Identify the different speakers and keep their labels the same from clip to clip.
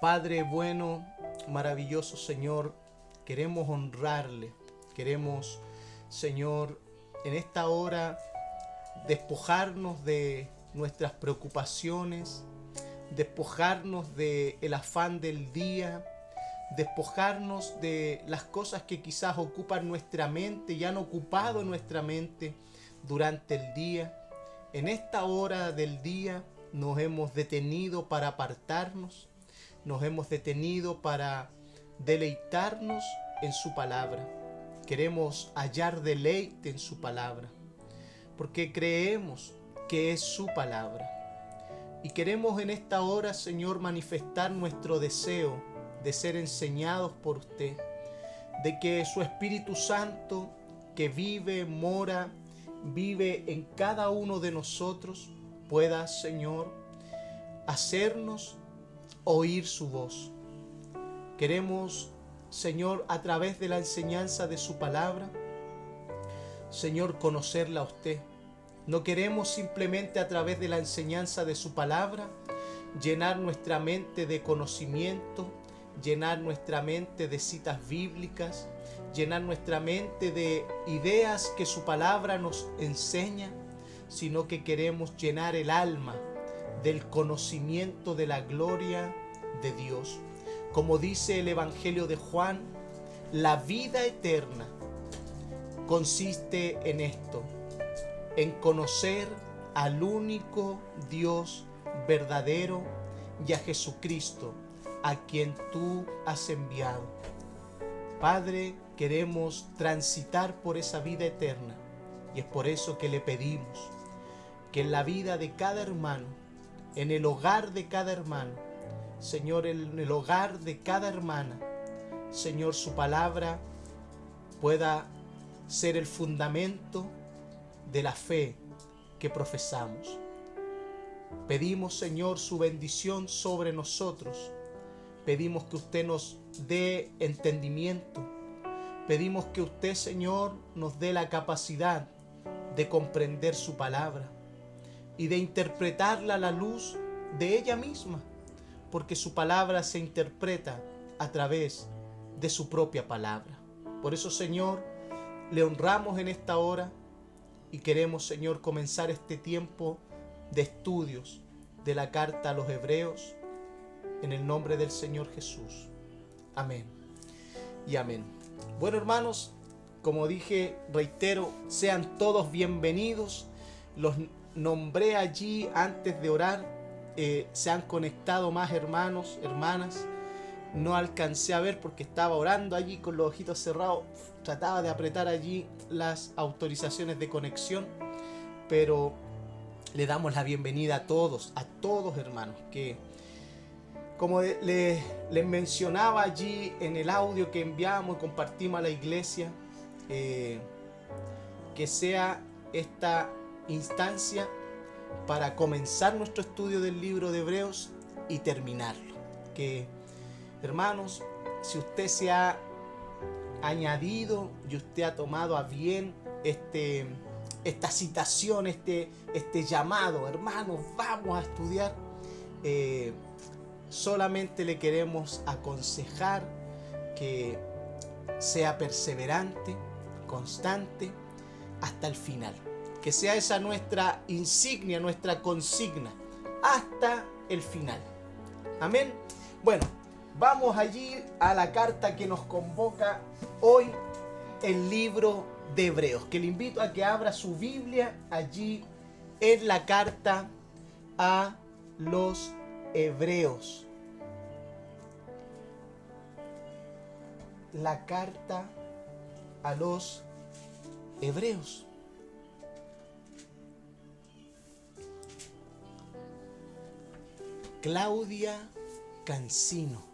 Speaker 1: Padre bueno, maravilloso Señor, queremos honrarle, queremos, Señor, en esta hora despojarnos de nuestras preocupaciones, despojarnos del el afán del día, despojarnos de las cosas que quizás ocupan nuestra mente y han ocupado nuestra mente durante el día. En esta hora del día nos hemos detenido para apartarnos, nos hemos detenido para deleitarnos en su palabra. Queremos hallar deleite en su palabra, porque creemos que es su palabra. Y queremos en esta hora, Señor, manifestar nuestro deseo de ser enseñados por usted, de que su Espíritu Santo, que vive, mora, vive en cada uno de nosotros, pueda, Señor, hacernos oír su voz. Queremos, Señor, a través de la enseñanza de su palabra, Señor, conocerla a usted. No queremos simplemente a través de la enseñanza de su palabra llenar nuestra mente de conocimiento, llenar nuestra mente de citas bíblicas, llenar nuestra mente de ideas que su palabra nos enseña, sino que queremos llenar el alma del conocimiento de la gloria de Dios. Como dice el Evangelio de Juan, la vida eterna consiste en esto, en conocer al único Dios verdadero y a Jesucristo, a quien tú has enviado. Padre, queremos transitar por esa vida eterna y es por eso que le pedimos que en la vida de cada hermano, en el hogar de cada hermano, Señor, en el hogar de cada hermana, Señor, su palabra pueda ser el fundamento de la fe que profesamos. Pedimos, Señor, su bendición sobre nosotros Pedimos que usted nos dé entendimiento. Pedimos que usted, Señor, nos dé la capacidad de comprender su palabra y de interpretarla a la luz de ella misma, porque su palabra se interpreta a través de su propia palabra. Por eso, Señor, le honramos en esta hora y queremos, Señor, comenzar este tiempo de estudios de la carta a los hebreos en el nombre del Señor Jesús. Amén. Y amén. Bueno hermanos, como dije, reitero, sean todos bienvenidos. Los nombré allí antes de orar. Eh, se han conectado más hermanos, hermanas. No alcancé a ver porque estaba orando allí con los ojitos cerrados. Trataba de apretar allí las autorizaciones de conexión. Pero le damos la bienvenida a todos, a todos hermanos que como les, mencionaba allí en el audio que enviamos y compartimos a la iglesia, eh, que sea esta instancia para comenzar nuestro estudio del libro de Hebreos y terminarlo. Que, hermanos, si usted se ha añadido y usted ha tomado a bien este, esta citación, este, este llamado, hermanos, vamos a estudiar. Eh, solamente le queremos aconsejar que sea perseverante, constante, hasta el final. Que sea esa nuestra insignia, nuestra consigna, hasta el final. Amén. Bueno, vamos allí a la carta que nos convoca hoy, el libro de Hebreos, que le invito a que abra su Biblia allí en la carta a los Hebreos. La carta a los Hebreos. Claudia Cancino.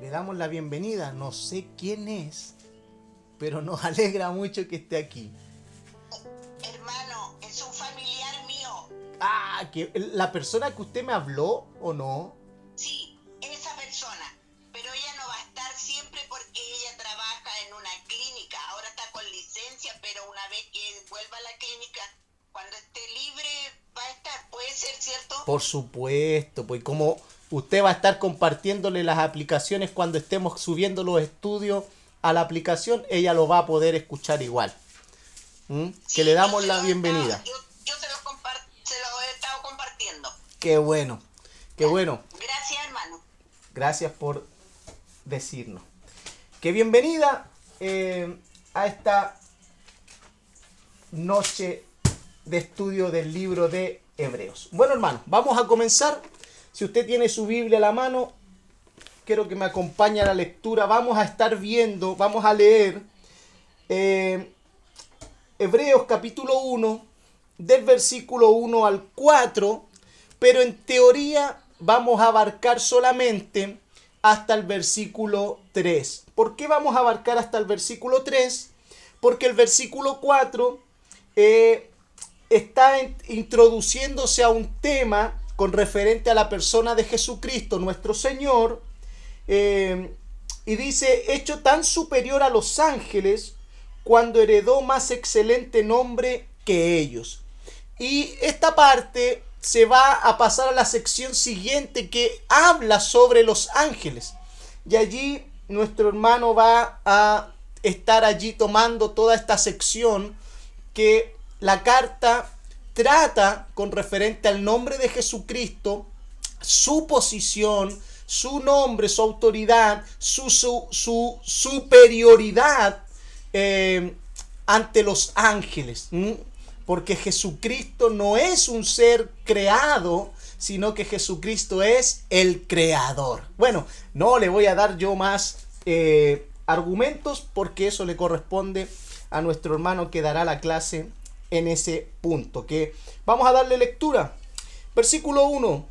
Speaker 1: Le damos la bienvenida, no sé quién es, pero nos alegra mucho que esté aquí. Ah, que la persona que usted me habló o no.
Speaker 2: Sí, esa persona. Pero ella no va a estar siempre porque ella trabaja en una clínica. Ahora está con licencia, pero una vez que vuelva a la clínica, cuando esté libre. ¿Puede ser cierto?
Speaker 1: Por supuesto, pues como usted va a estar compartiéndole las aplicaciones cuando estemos subiendo los estudios a la aplicación, ella lo va a poder escuchar igual. ¿Mm? Que le damos la bienvenida.
Speaker 2: Yo, yo se, los se los he estado compartiendo.
Speaker 1: Qué bueno, qué bueno.
Speaker 2: Gracias, hermano.
Speaker 1: Gracias por decirnos. Que bienvenida eh, a esta noche de estudio del libro de Hebreos. Bueno, hermano, vamos a comenzar. Si usted tiene su Biblia a la mano, quiero que me acompañe a la lectura. Vamos a estar viendo, vamos a leer eh, Hebreos capítulo 1, del versículo 1 al 4, pero en teoría vamos a abarcar solamente hasta el versículo 3. ¿Por qué vamos a abarcar hasta el versículo 3? Porque el versículo 4 eh, está introduciéndose a un tema con referente a la persona de Jesucristo, nuestro Señor, eh, y dice, hecho tan superior a los ángeles, cuando heredó más excelente nombre que ellos. Y esta parte se va a pasar a la sección siguiente que habla sobre los ángeles. Y allí nuestro hermano va a estar allí tomando toda esta sección que la carta trata con referente al nombre de Jesucristo, su posición, su nombre, su autoridad, su, su, su superioridad eh, ante los ángeles. Porque Jesucristo no es un ser creado, sino que Jesucristo es el creador. Bueno, no le voy a dar yo más eh, argumentos porque eso le corresponde a nuestro hermano que dará la clase en ese punto. Que vamos a darle lectura. Versículo 1.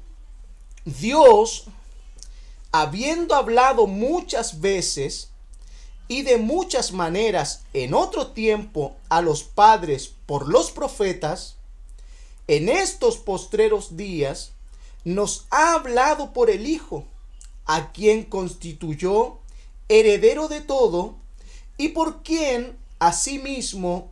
Speaker 1: Dios, habiendo hablado muchas veces y de muchas maneras en otro tiempo a los padres por los profetas, en estos postreros días nos ha hablado por el Hijo, a quien constituyó heredero de todo y por quien asimismo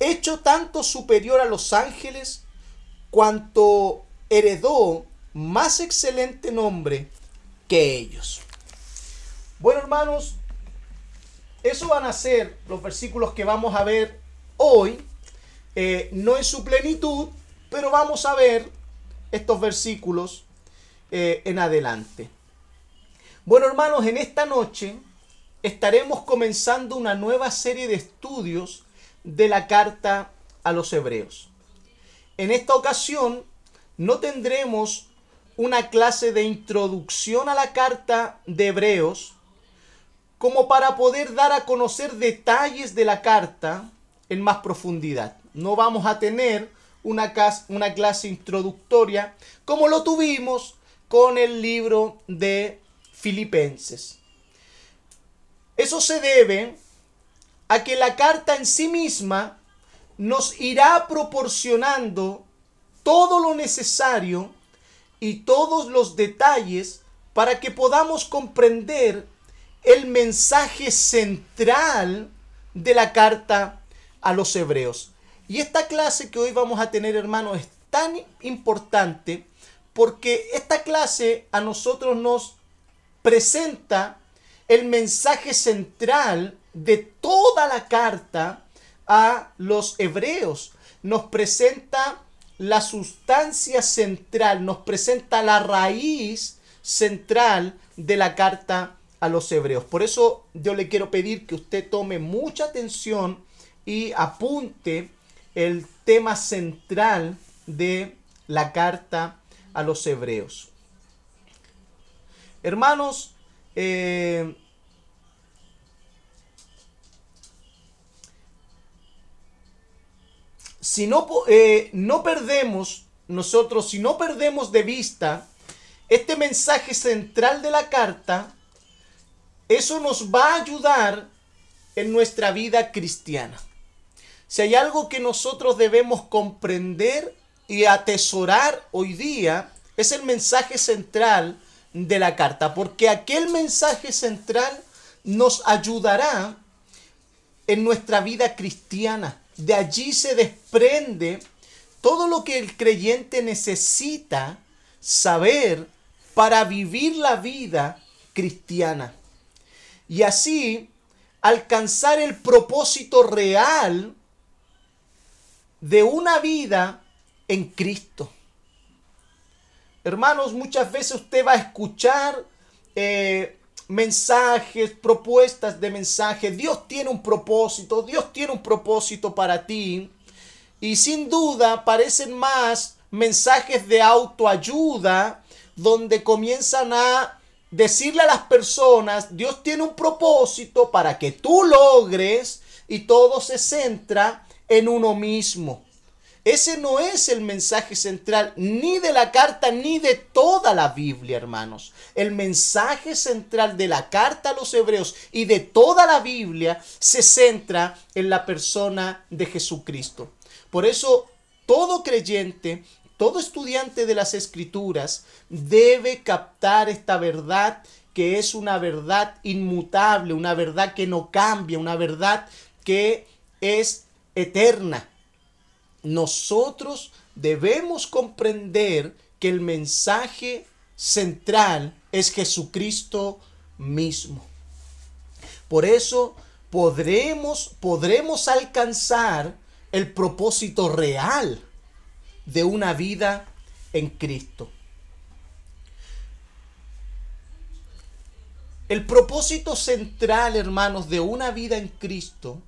Speaker 1: hecho tanto superior a los ángeles, cuanto heredó más excelente nombre que ellos. Bueno, hermanos, eso van a ser los versículos que vamos a ver hoy, eh, no en su plenitud, pero vamos a ver estos versículos eh, en adelante. Bueno, hermanos, en esta noche estaremos comenzando una nueva serie de estudios de la carta a los hebreos. En esta ocasión no tendremos una clase de introducción a la carta de hebreos, como para poder dar a conocer detalles de la carta en más profundidad. No vamos a tener una, una clase introductoria como lo tuvimos con el libro de Filipenses. Eso se debe a que la carta en sí misma nos irá proporcionando todo lo necesario y todos los detalles para que podamos comprender el mensaje central de la carta a los hebreos. Y esta clase que hoy vamos a tener, hermanos, es tan importante porque esta clase a nosotros nos presenta el mensaje central de toda la carta a los hebreos. Nos presenta la sustancia central, nos presenta la raíz central de la carta a los hebreos. Por eso yo le quiero pedir que usted tome mucha atención y apunte el tema central de la carta a los hebreos. Hermanos, eh, si no, eh, no perdemos nosotros, si no perdemos de vista este mensaje central de la carta, eso nos va a ayudar en nuestra vida cristiana. Si hay algo que nosotros debemos comprender y atesorar hoy día, es el mensaje central de la carta, porque aquel mensaje central nos ayudará en nuestra vida cristiana. De allí se desprende todo lo que el creyente necesita saber para vivir la vida cristiana. Y así alcanzar el propósito real de una vida en Cristo. Hermanos, muchas veces usted va a escuchar eh, mensajes, propuestas de mensajes. Dios tiene un propósito, Dios tiene un propósito para ti. Y sin duda parecen más mensajes de autoayuda donde comienzan a decirle a las personas, Dios tiene un propósito para que tú logres y todo se centra en uno mismo. Ese no es el mensaje central ni de la carta ni de toda la Biblia, hermanos. El mensaje central de la carta a los hebreos y de toda la Biblia se centra en la persona de Jesucristo. Por eso todo creyente, todo estudiante de las escrituras debe captar esta verdad que es una verdad inmutable, una verdad que no cambia, una verdad que es eterna nosotros debemos comprender que el mensaje central es Jesucristo mismo. Por eso podremos, podremos alcanzar el propósito real de una vida en Cristo. El propósito central, hermanos, de una vida en Cristo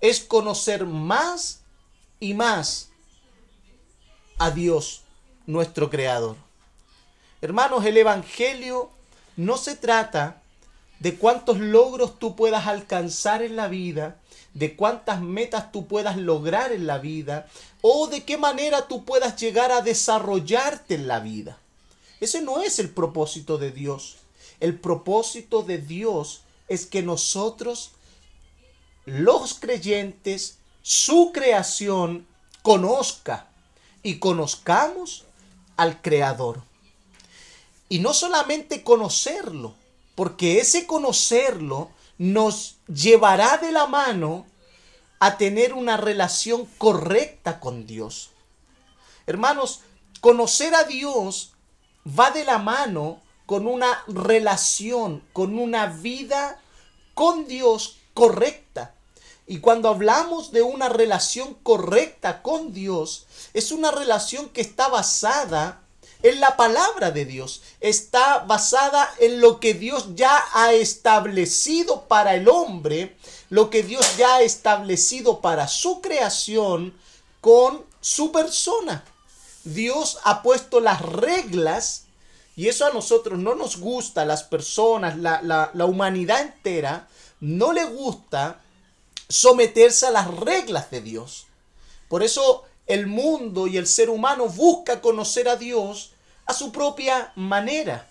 Speaker 1: es conocer más y más a Dios, nuestro Creador. Hermanos, el Evangelio no se trata de cuántos logros tú puedas alcanzar en la vida, de cuántas metas tú puedas lograr en la vida, o de qué manera tú puedas llegar a desarrollarte en la vida. Ese no es el propósito de Dios. El propósito de Dios es que nosotros, los creyentes, su creación conozca y conozcamos al Creador. Y no solamente conocerlo, porque ese conocerlo nos llevará de la mano a tener una relación correcta con Dios. Hermanos, conocer a Dios va de la mano con una relación, con una vida con Dios correcta. Y cuando hablamos de una relación correcta con Dios, es una relación que está basada en la palabra de Dios. Está basada en lo que Dios ya ha establecido para el hombre, lo que Dios ya ha establecido para su creación con su persona. Dios ha puesto las reglas y eso a nosotros no nos gusta, las personas, la, la, la humanidad entera, no le gusta someterse a las reglas de Dios. Por eso el mundo y el ser humano busca conocer a Dios a su propia manera.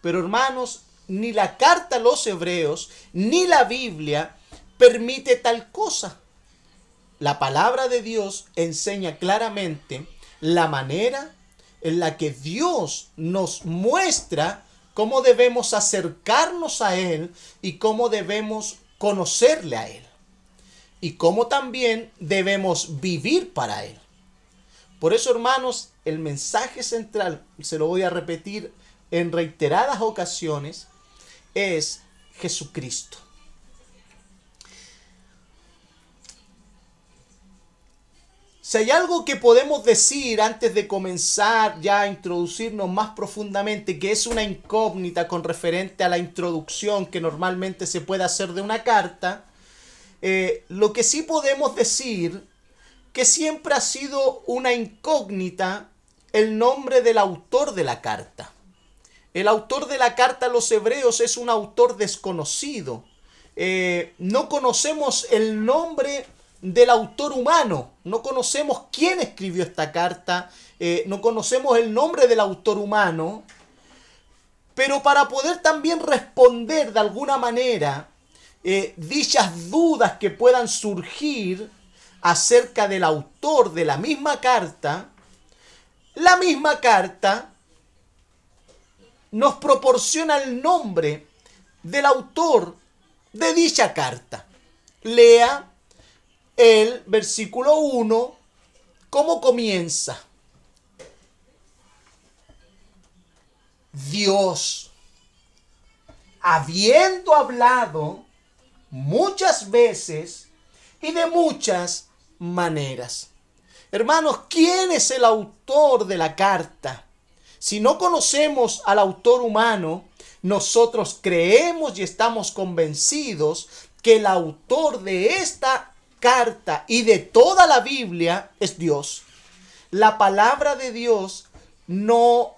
Speaker 1: Pero hermanos, ni la carta a los hebreos, ni la Biblia permite tal cosa. La palabra de Dios enseña claramente la manera en la que Dios nos muestra cómo debemos acercarnos a Él y cómo debemos conocerle a Él y cómo también debemos vivir para Él. Por eso, hermanos, el mensaje central, se lo voy a repetir en reiteradas ocasiones, es Jesucristo. Si hay algo que podemos decir antes de comenzar ya a introducirnos más profundamente, que es una incógnita con referente a la introducción que normalmente se puede hacer de una carta, eh, lo que sí podemos decir que siempre ha sido una incógnita el nombre del autor de la carta. El autor de la carta a los hebreos es un autor desconocido. Eh, no conocemos el nombre del autor humano, no conocemos quién escribió esta carta, eh, no conocemos el nombre del autor humano, Pero para poder también responder de alguna manera eh, dichas dudas que puedan surgir acerca del autor de la misma carta, la misma carta nos proporciona el nombre del autor de dicha carta. Lea el versículo 1, cómo comienza. Dios, habiendo hablado muchas veces y de muchas maneras. Hermanos, ¿quién es el autor de la carta? Si no conocemos al autor humano, nosotros creemos y estamos convencidos que el autor de esta carta y de toda la Biblia es Dios. La palabra de Dios no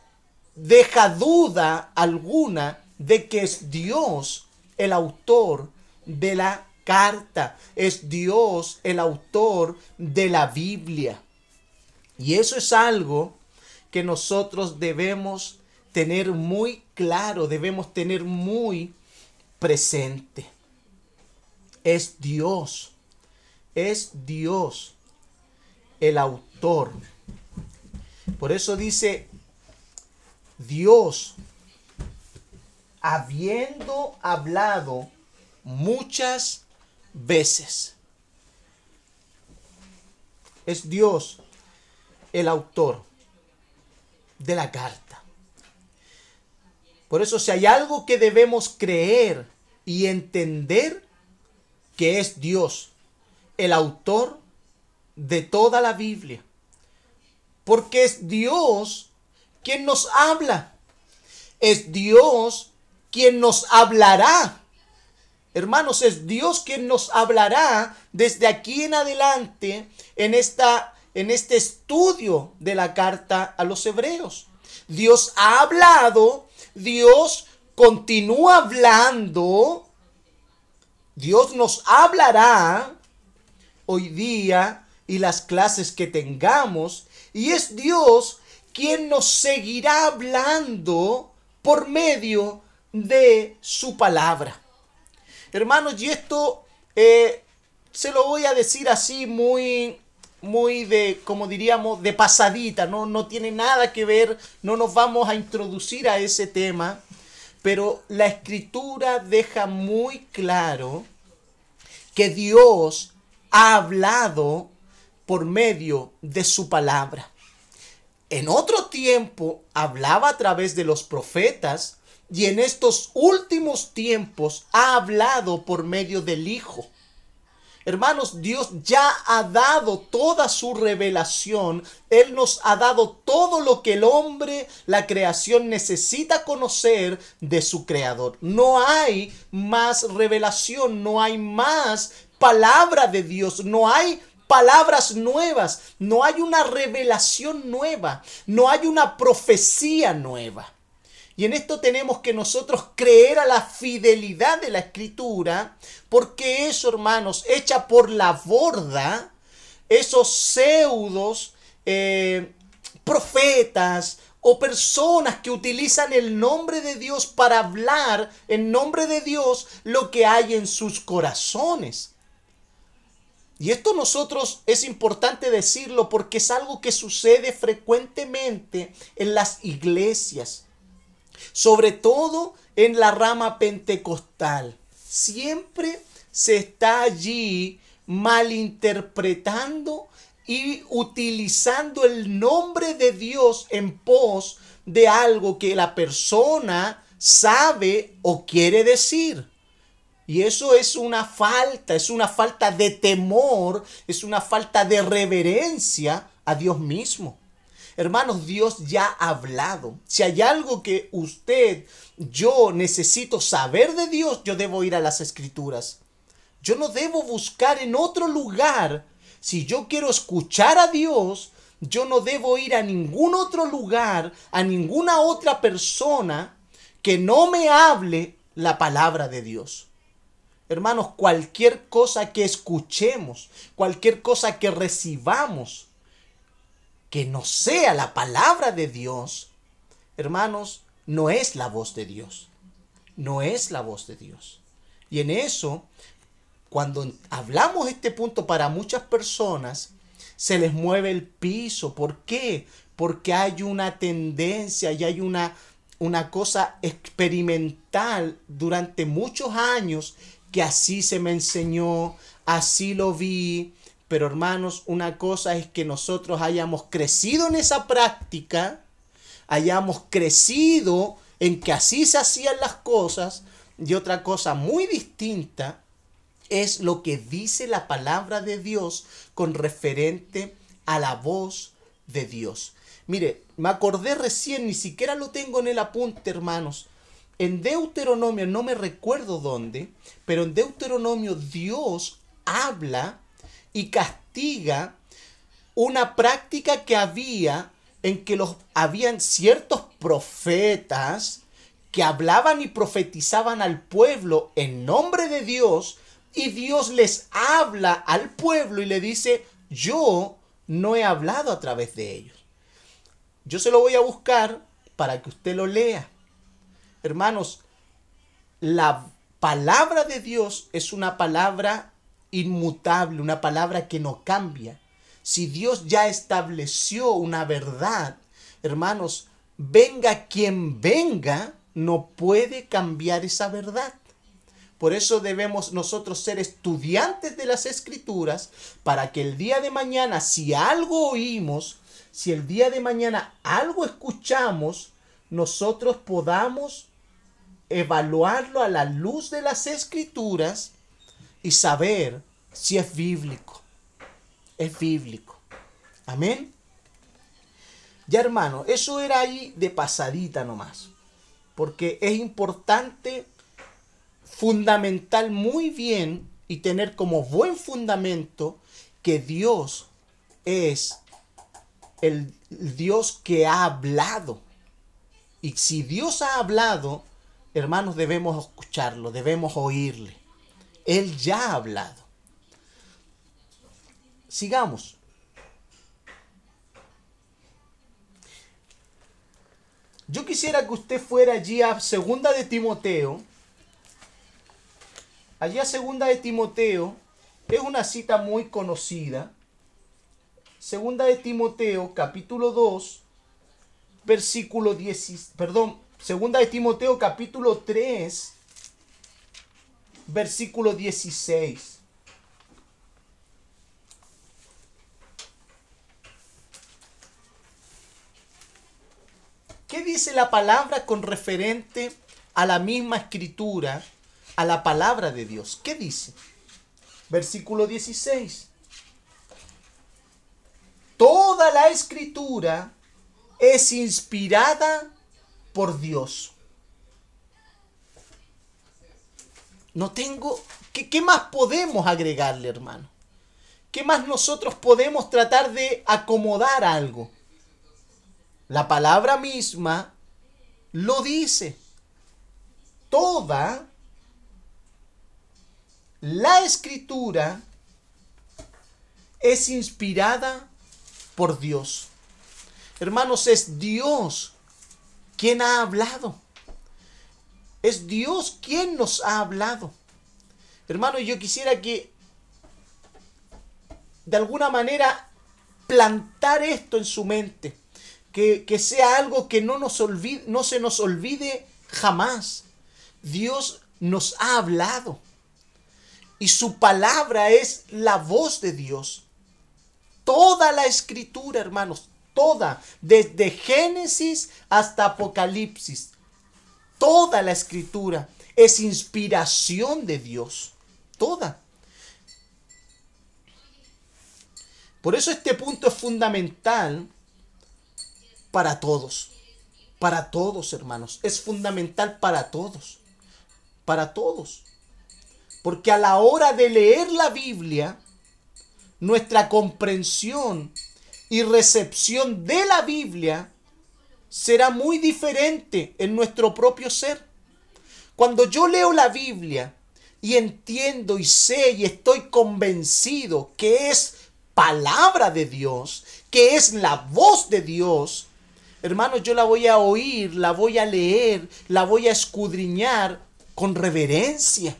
Speaker 1: deja duda alguna de que es Dios el autor de la carta. Es Dios el autor de la Biblia. Y eso es algo que nosotros debemos tener muy claro, debemos tener muy presente. Es Dios, es Dios el autor. Por eso dice Dios, habiendo hablado muchas veces. Es Dios el autor de la carta. Por eso si hay algo que debemos creer y entender, que es Dios, el autor de toda la Biblia. Porque es Dios quien nos habla. Es Dios quien nos hablará. Hermanos, es Dios quien nos hablará desde aquí en adelante en, esta, en este estudio de la carta a los hebreos. Dios ha hablado, Dios continúa hablando, Dios nos hablará hoy día y las clases que tengamos, y es Dios quien nos seguirá hablando por medio de su palabra. Hermanos, y esto eh, se lo voy a decir así muy, muy de, como diríamos, de pasadita, ¿no? no tiene nada que ver, no nos vamos a introducir a ese tema, pero la escritura deja muy claro que Dios ha hablado por medio de su palabra. En otro tiempo hablaba a través de los profetas, y en estos últimos tiempos ha hablado por medio del Hijo. Hermanos, Dios ya ha dado toda su revelación. Él nos ha dado todo lo que el hombre, la creación necesita conocer de su creador. No hay más revelación, no hay más palabra de Dios, no hay palabras nuevas, no hay una revelación nueva, no hay una profecía nueva. Y en esto tenemos que nosotros creer a la fidelidad de la escritura, porque eso, hermanos, echa por la borda esos pseudos eh, profetas o personas que utilizan el nombre de Dios para hablar en nombre de Dios lo que hay en sus corazones. Y esto nosotros es importante decirlo porque es algo que sucede frecuentemente en las iglesias sobre todo en la rama pentecostal. Siempre se está allí malinterpretando y utilizando el nombre de Dios en pos de algo que la persona sabe o quiere decir. Y eso es una falta, es una falta de temor, es una falta de reverencia a Dios mismo. Hermanos, Dios ya ha hablado. Si hay algo que usted, yo necesito saber de Dios, yo debo ir a las escrituras. Yo no debo buscar en otro lugar. Si yo quiero escuchar a Dios, yo no debo ir a ningún otro lugar, a ninguna otra persona que no me hable la palabra de Dios. Hermanos, cualquier cosa que escuchemos, cualquier cosa que recibamos, que no sea la palabra de Dios, hermanos, no es la voz de Dios. No es la voz de Dios. Y en eso, cuando hablamos este punto para muchas personas, se les mueve el piso. ¿Por qué? Porque hay una tendencia y hay una, una cosa experimental durante muchos años que así se me enseñó, así lo vi. Pero hermanos, una cosa es que nosotros hayamos crecido en esa práctica, hayamos crecido en que así se hacían las cosas, y otra cosa muy distinta es lo que dice la palabra de Dios con referente a la voz de Dios. Mire, me acordé recién, ni siquiera lo tengo en el apunte, hermanos. En Deuteronomio, no me recuerdo dónde, pero en Deuteronomio Dios habla y castiga una práctica que había en que los habían ciertos profetas que hablaban y profetizaban al pueblo en nombre de Dios y Dios les habla al pueblo y le dice, yo no he hablado a través de ellos. Yo se lo voy a buscar para que usted lo lea. Hermanos, la palabra de Dios es una palabra inmutable, una palabra que no cambia. Si Dios ya estableció una verdad, hermanos, venga quien venga, no puede cambiar esa verdad. Por eso debemos nosotros ser estudiantes de las escrituras para que el día de mañana, si algo oímos, si el día de mañana algo escuchamos, nosotros podamos evaluarlo a la luz de las escrituras y saber si es bíblico. Es bíblico. Amén. Ya hermano, eso era ahí de pasadita nomás. Porque es importante fundamental muy bien y tener como buen fundamento que Dios es el Dios que ha hablado. Y si Dios ha hablado, hermanos, debemos escucharlo, debemos oírle. Él ya ha hablado. Sigamos. Yo quisiera que usted fuera allí a segunda de Timoteo. Allí a segunda de Timoteo es una cita muy conocida. Segunda de Timoteo, capítulo 2, versículo 10, perdón, segunda de Timoteo, capítulo 3, versículo 16. ¿Qué dice la palabra con referente a la misma escritura, a la palabra de Dios? ¿Qué dice? Versículo 16. Toda la escritura es inspirada por Dios. No tengo... ¿Qué, ¿Qué, más podemos agregarle, hermano? ¿Qué más nosotros podemos tratar de acomodar algo? La palabra misma lo dice. Toda la escritura es inspirada por Dios. Hermanos, es Dios quien ha hablado. Es Dios quien nos ha hablado. Hermano, yo quisiera que de alguna manera plantar esto en su mente que, sea algo que no, nos olvide, no se nos olvide jamás. Dios nos ha hablado. Y su palabra es la voz de Dios. Toda la escritura, hermanos, toda, desde Génesis hasta Apocalipsis, toda la escritura es inspiración de Dios. Toda. Por eso este punto es fundamental para todos. Para todos, hermanos. Es fundamental para todos. Para todos. Porque a la hora de leer la Biblia, nuestra comprensión y recepción de la Biblia será muy diferente en nuestro propio ser. Cuando yo leo la Biblia y entiendo y sé y estoy convencido que es palabra de Dios, que es la voz de Dios, hermanos, yo la voy a oír, la voy a leer, la voy a escudriñar con reverencia.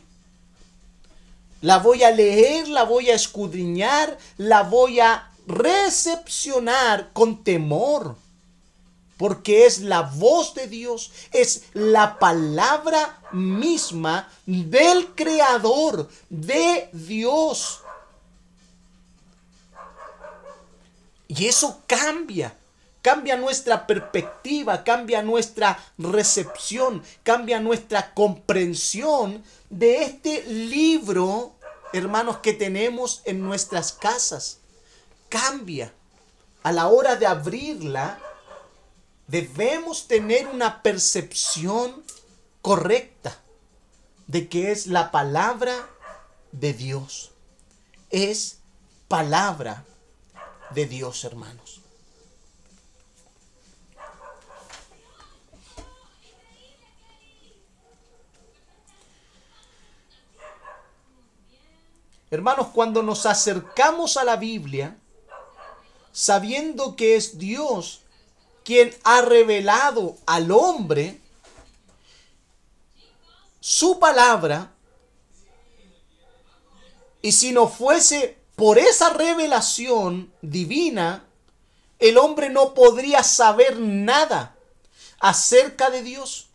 Speaker 1: La voy a leer, la voy a escudriñar, la voy a recepcionar con temor. Porque es la voz de Dios, es la palabra misma del Creador, de Dios. Y eso cambia, cambia nuestra perspectiva, cambia nuestra recepción, cambia nuestra comprensión de este libro, hermanos, que tenemos en nuestras casas. Cambia. A la hora de abrirla, debemos tener una percepción correcta de que es la palabra de Dios. Es palabra de Dios, hermanos. Hermanos, cuando nos acercamos a la Biblia, sabiendo que es Dios quien ha revelado al hombre su palabra, y si no fuese por esa revelación divina, el hombre no podría saber nada acerca de Dios.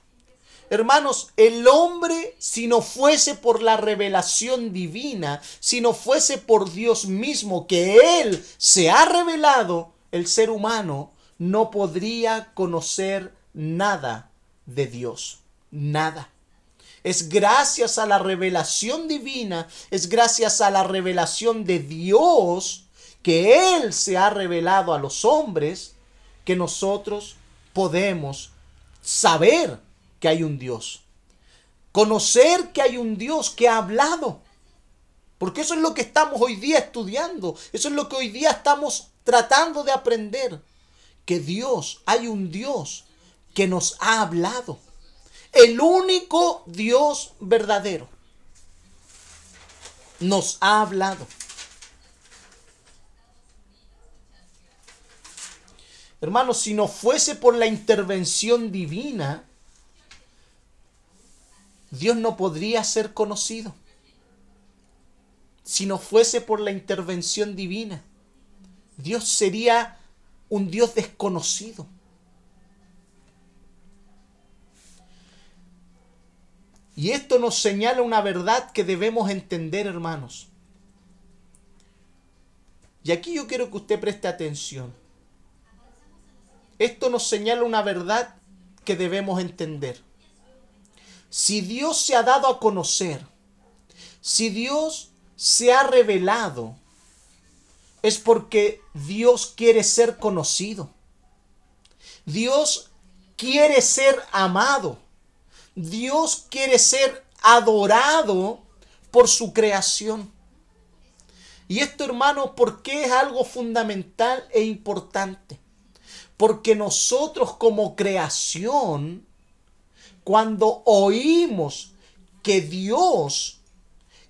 Speaker 1: Hermanos, el hombre, si no fuese por la revelación divina, si no fuese por Dios mismo que Él se ha revelado, el ser humano no podría conocer nada de Dios. Nada. Es gracias a la revelación divina, es gracias a la revelación de Dios que Él se ha revelado a los hombres que nosotros podemos saber que hay un Dios. Conocer que hay un Dios que ha hablado. Porque eso es lo que estamos hoy día estudiando. Eso es lo que hoy día estamos tratando de aprender. Que Dios, hay un Dios que nos ha hablado el único Dios verdadero, nos ha hablado. Hermanos, si no fuese por la intervención divina, Dios no podría ser conocido. Si no fuese por la intervención divina, Dios sería un Dios desconocido. Y esto nos señala una verdad que debemos entender, hermanos. Y aquí yo quiero que usted preste atención. Esto nos señala una verdad que debemos entender. Si Dios se ha dado a conocer, si Dios se ha revelado, es porque Dios quiere ser conocido. Dios quiere ser amado. Dios quiere ser adorado por su creación. Y esto, hermano, ¿por qué es algo fundamental e importante? Porque nosotros como creación, cuando oímos que Dios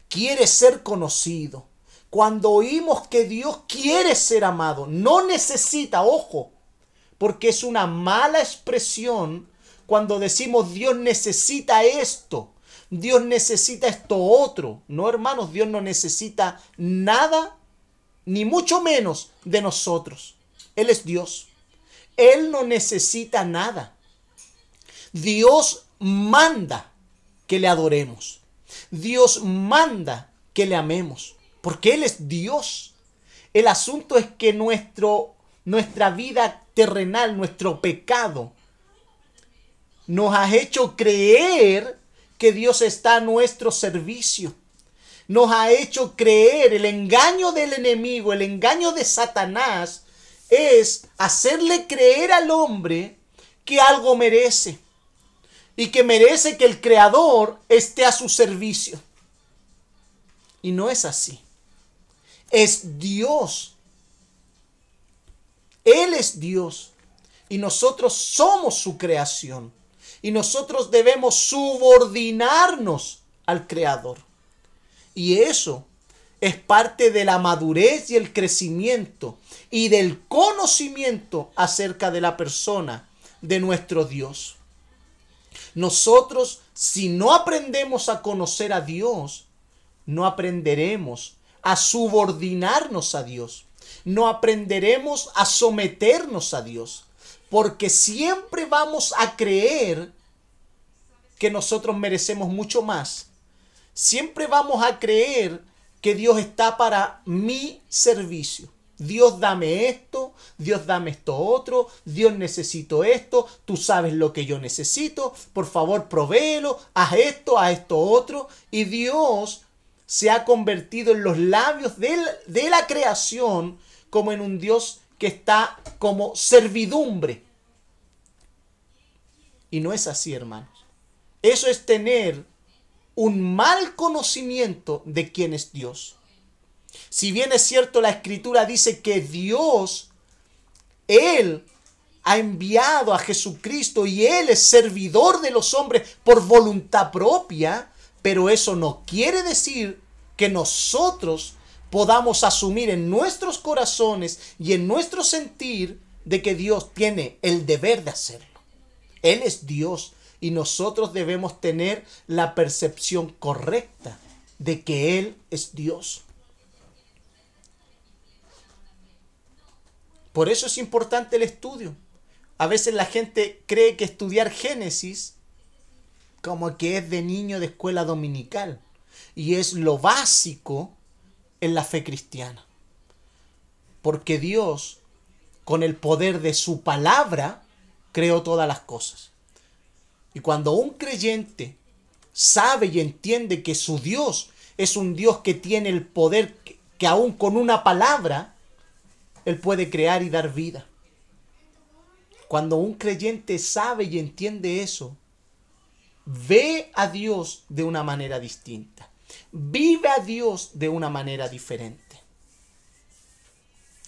Speaker 1: quiere ser conocido, cuando oímos que Dios quiere ser amado, no necesita, ojo, porque es una mala expresión cuando decimos Dios necesita esto, Dios necesita esto otro. No, hermanos, Dios no necesita nada, ni mucho menos de nosotros. Él es Dios. Él no necesita nada. Dios manda que le adoremos. Dios manda que le amemos. Porque Él es Dios. El asunto es que nuestro, nuestra vida terrenal, nuestro pecado, nos ha hecho creer que Dios está a nuestro servicio. Nos ha hecho creer el engaño del enemigo, el engaño de Satanás, es hacerle creer al hombre que algo merece y que merece que el Creador esté a su servicio. Y no es así. Es Dios. Él es Dios y nosotros somos su creación y nosotros debemos subordinarnos al Creador. Y eso es parte de la madurez y el crecimiento y del conocimiento acerca de la persona de nuestro Dios. Nosotros, si no aprendemos a conocer a Dios, no aprenderemos a subordinarnos a Dios. No aprenderemos a someternos a Dios. Porque siempre vamos a creer que nosotros merecemos mucho más. Siempre vamos a creer que Dios está para mi servicio. Dios dame esto, Dios dame esto otro, Dios necesito esto, tú sabes lo que yo necesito, por favor provéelo, haz esto, haz esto otro. Y Dios se ha convertido en los labios de la, creación como en un Dios que está como servidumbre. Y no es así, hermanos. Eso es tener un mal conocimiento de quién es Dios. Si bien es cierto, la escritura dice que Dios, Él ha enviado a Jesucristo y Él es servidor de los hombres por voluntad propia, pero eso no quiere decir que nosotros podamos asumir en nuestros corazones y en nuestro sentir de que Dios tiene el deber de hacerlo. Él es Dios y nosotros debemos tener la percepción correcta de que Él es Dios. Por eso es importante el estudio. A veces la gente cree que estudiar Génesis como que es de niño de escuela dominical y es lo básico en la fe cristiana. Porque Dios, con el poder de su palabra, creó todas las cosas. Y cuando un creyente sabe y entiende que su Dios es un Dios que tiene el poder que, aún con una palabra, Él puede crear y dar vida. Cuando un creyente sabe y entiende eso, ve a Dios de una manera distinta. Vive a Dios de una manera diferente.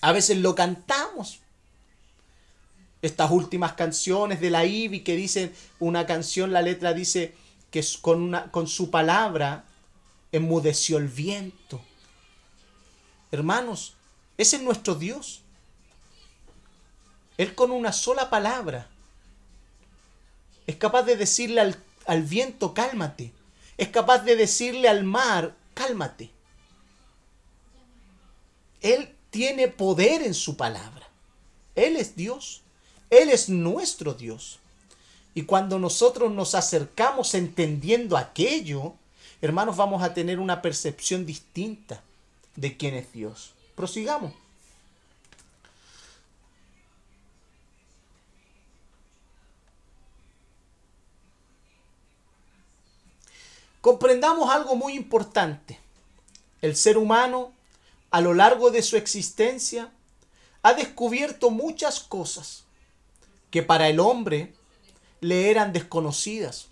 Speaker 1: A veces lo cantamos, estas últimas canciones de la IBI que dicen una canción, la letra dice que con, una, con su palabra enmudeció el viento. Hermanos, ese es nuestro Dios. Él con una sola palabra es capaz de decirle al, al viento, cálmate. Es capaz de decirle al mar, cálmate. Él tiene poder en su palabra. Él es Dios. Él es nuestro Dios. Y cuando nosotros nos acercamos entendiendo aquello, hermanos, vamos a tener una percepción distinta de quién es Dios. Prosigamos. Comprendamos algo muy importante. El ser humano, a lo largo de su existencia, ha descubierto muchas cosas que para el hombre le eran desconocidas.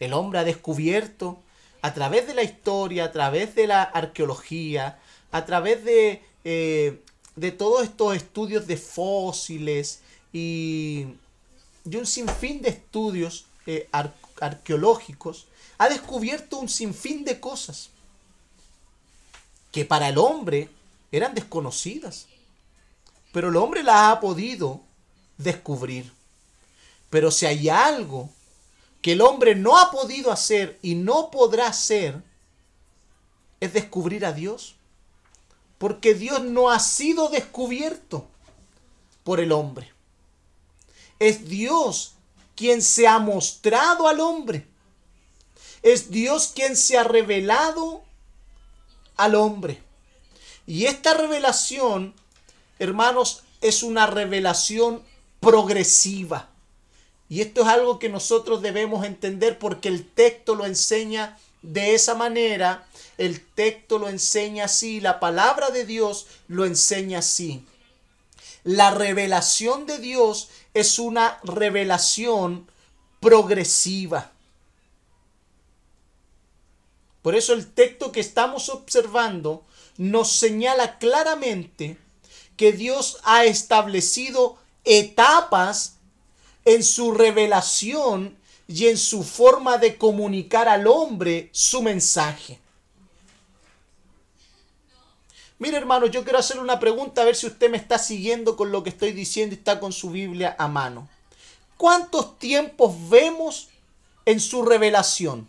Speaker 1: El hombre ha descubierto a través de la historia, a través de la arqueología, a través de, eh, de todos estos estudios de fósiles y, y un sinfín de estudios eh, arqueológicos, ha descubierto un sinfín de cosas que para el hombre eran desconocidas. Pero el hombre las ha podido descubrir. Pero si hay algo que el hombre no ha podido hacer y no podrá hacer, es descubrir a Dios. Porque Dios no ha sido descubierto por el hombre. Es Dios quien se ha mostrado al hombre. Es Dios quien se ha revelado al hombre. Y esta revelación, hermanos, es una revelación progresiva. Y esto es algo que nosotros debemos entender porque el texto lo enseña de esa manera. El texto lo enseña así, la palabra de Dios lo enseña así. La revelación de Dios es una revelación progresiva. Por eso el texto que estamos observando nos señala claramente que Dios ha establecido etapas en su revelación y en su forma de comunicar al hombre su mensaje. Mire hermano, yo quiero hacerle una pregunta a ver si usted me está siguiendo con lo que estoy diciendo y está con su Biblia a mano. ¿Cuántos tiempos vemos en su revelación?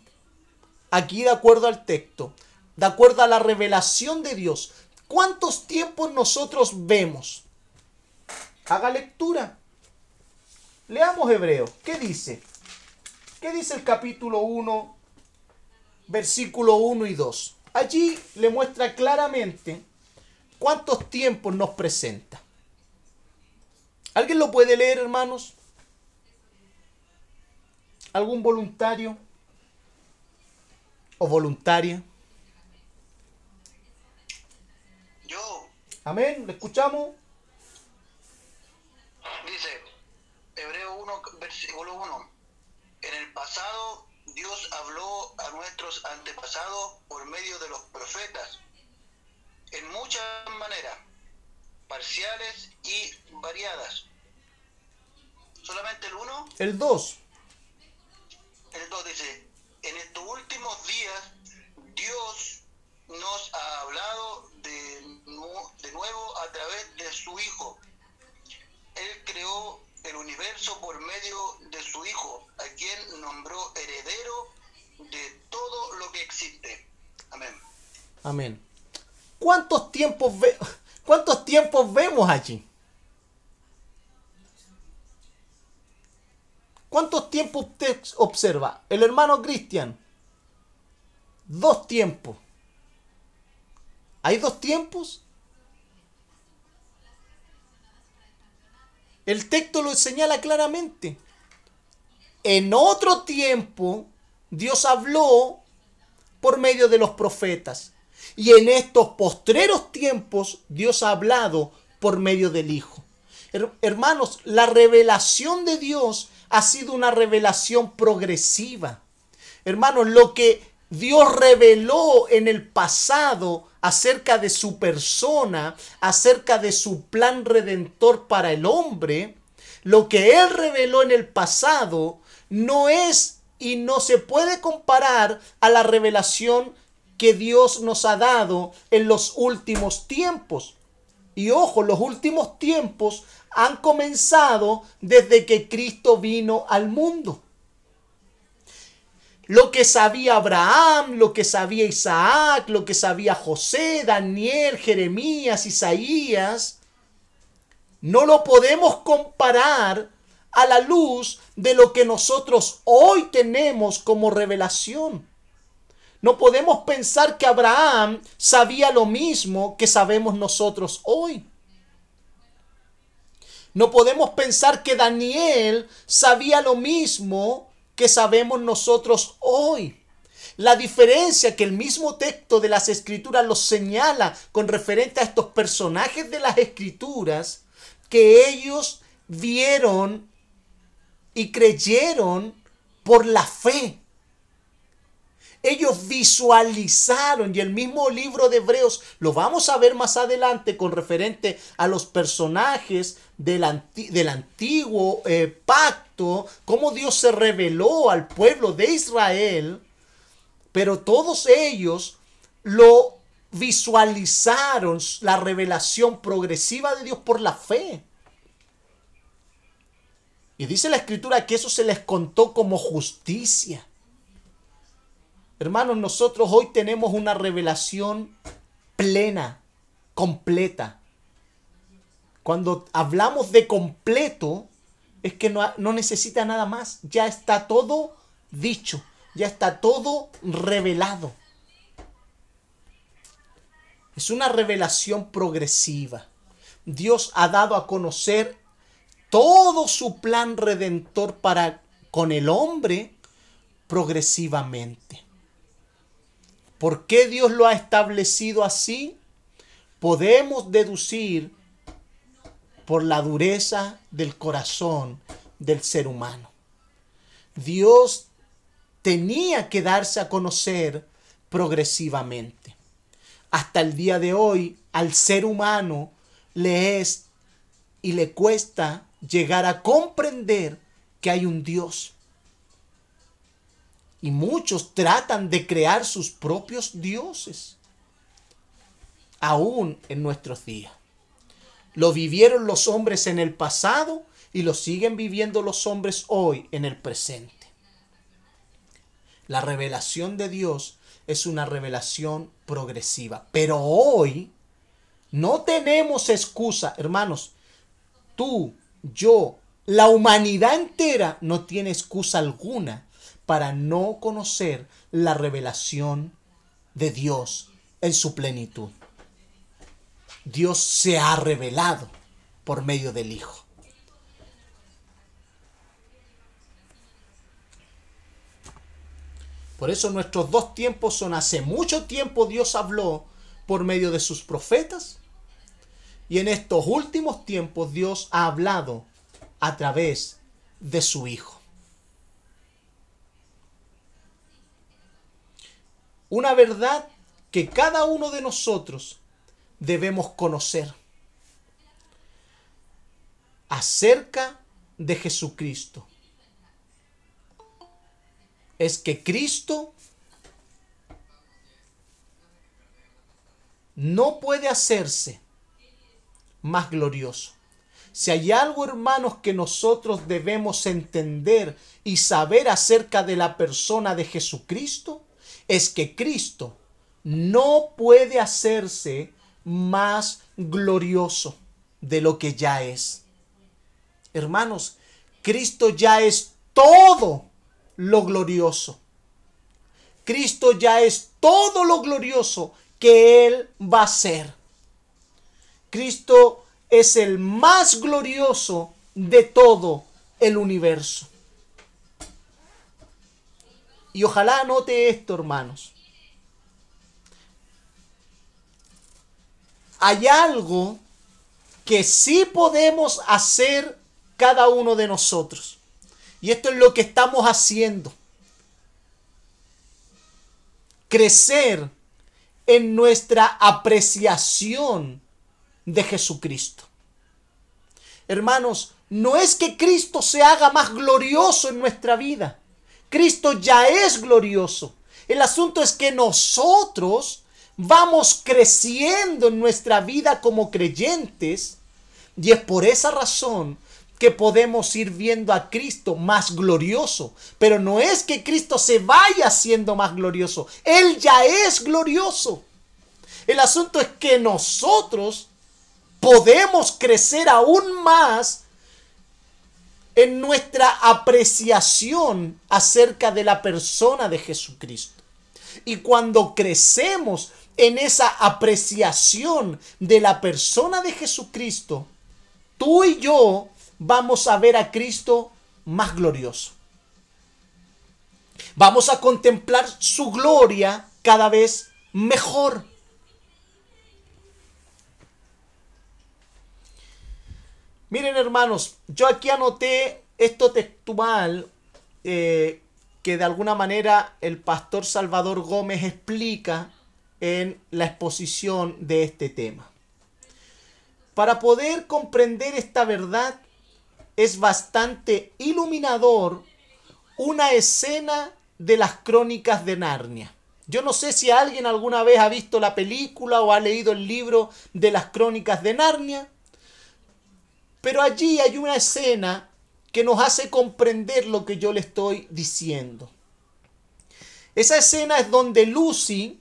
Speaker 1: Aquí de acuerdo al texto, de acuerdo a la revelación de Dios, ¿cuántos tiempos nosotros vemos? Haga lectura. Leamos Hebreo. ¿Qué dice? ¿Qué dice el capítulo 1, versículo 1 y 2? Allí le muestra claramente cuántos tiempos nos presenta. ¿Alguien lo puede leer, hermanos? ¿Algún voluntario o voluntaria?
Speaker 3: Yo.
Speaker 1: Amén, ¿le escuchamos?
Speaker 3: Dice, Hebreo 1, versículo 1. En el pasado Dios habló a nuestros antepasados por medio de los profetas, en muchas maneras, parciales y variadas. ¿Solamente el 1?
Speaker 1: El 2.
Speaker 3: El 2 dice, en estos últimos días Dios nos ha hablado de, de nuevo a través de su Hijo. Él creó el universo por medio de su Hijo, a quien nombró heredero de todo lo que existe. Amén.
Speaker 1: Amén. ¿Cuántos tiempos, ve ¿Cuántos tiempos vemos allí? ¿Cuántos tiempos usted observa? El hermano Cristian. Dos tiempos. ¿Hay dos tiempos? El texto lo señala claramente. En otro tiempo, Dios habló por medio de los profetas. Y en estos postreros tiempos, Dios ha hablado por medio del Hijo. Hermanos, la revelación de Dios ha sido una revelación progresiva. Hermanos, lo que Dios reveló en el pasado acerca de su persona, acerca de su plan redentor para el hombre, lo que Él reveló en el pasado no es y no se puede comparar a la revelación que Dios nos ha dado en los últimos tiempos. Y ojo, los últimos tiempos han comenzado desde que Cristo vino al mundo. Lo que sabía Abraham, lo que sabía Isaac, lo que sabía José, Daniel, Jeremías, Isaías, no lo podemos comparar a la luz de lo que nosotros hoy tenemos como revelación. No podemos pensar que Abraham sabía lo mismo que sabemos nosotros hoy. No podemos pensar que Daniel sabía lo mismo que sabemos nosotros hoy. La diferencia que el mismo texto de las escrituras los señala con referente a estos personajes de las escrituras, que ellos vieron y creyeron por la fe. Ellos visualizaron y el mismo libro de Hebreos lo vamos a ver más adelante con referente a los personajes del, antiguo eh, pacto, cómo Dios se reveló al pueblo de Israel, pero todos ellos lo visualizaron la revelación progresiva de Dios por la fe. Y dice la escritura que eso se les contó como justicia. Hermanos, nosotros hoy tenemos una revelación plena, completa. Cuando hablamos de completo, es que no, necesita nada más. Ya está todo dicho, ya está todo revelado. Es una revelación progresiva. Dios ha dado a conocer todo su plan redentor para con el hombre progresivamente. ¿Por qué Dios lo ha establecido así? Podemos deducir por la dureza del corazón del ser humano. Dios tenía que darse a conocer progresivamente. Hasta el día de hoy al ser humano le es y le cuesta llegar a comprender que hay un Dios y muchos tratan de crear sus propios dioses. Aún en nuestros días. Lo vivieron los hombres en el pasado y lo siguen viviendo los hombres hoy en el presente. La revelación de Dios es una revelación progresiva, pero hoy no tenemos excusa, hermanos. Tú, yo, la humanidad entera no tiene excusa alguna para no conocer la revelación de Dios en su plenitud. Dios se ha revelado por medio del Hijo. Por eso nuestros dos tiempos son hace mucho tiempo Dios habló por medio de sus profetas y en estos últimos tiempos Dios ha hablado a través de su Hijo. Una verdad que cada uno de nosotros debemos conocer acerca de Jesucristo. Es que Cristo no puede hacerse más glorioso. Si hay algo, hermanos, que nosotros debemos entender y saber acerca de la persona de Jesucristo, es que Cristo no puede hacerse más glorioso de lo que ya es. Hermanos, Cristo ya es todo lo glorioso. Cristo ya es todo lo glorioso que Él va a ser. Cristo es el más glorioso de todo el universo. Y ojalá note esto, hermanos. Hay algo que sí podemos hacer cada uno de nosotros. Y esto es lo que estamos haciendo. Crecer en nuestra apreciación de Jesucristo. Hermanos, no es que Cristo se haga más glorioso en nuestra vida. Cristo ya es glorioso. El asunto es que nosotros vamos creciendo en nuestra vida como creyentes y es por esa razón que podemos ir viendo a Cristo más glorioso. Pero no es que Cristo se vaya siendo más glorioso. Él ya es glorioso. El asunto es que nosotros podemos crecer aún más en nuestra apreciación acerca de la persona de Jesucristo. Y cuando crecemos en esa apreciación de la persona de Jesucristo, tú y yo vamos a ver a Cristo más glorioso. Vamos a contemplar su gloria cada vez mejor. Miren hermanos, yo aquí anoté esto textual eh, que de alguna manera el pastor Salvador Gómez explica en la exposición de este tema. Para poder comprender esta verdad es bastante iluminador una escena de las crónicas de Narnia. Yo no sé si alguien alguna vez ha visto la película o ha leído el libro de las crónicas de Narnia, pero allí hay una escena que nos hace comprender lo que yo le estoy diciendo. Esa escena es donde Lucy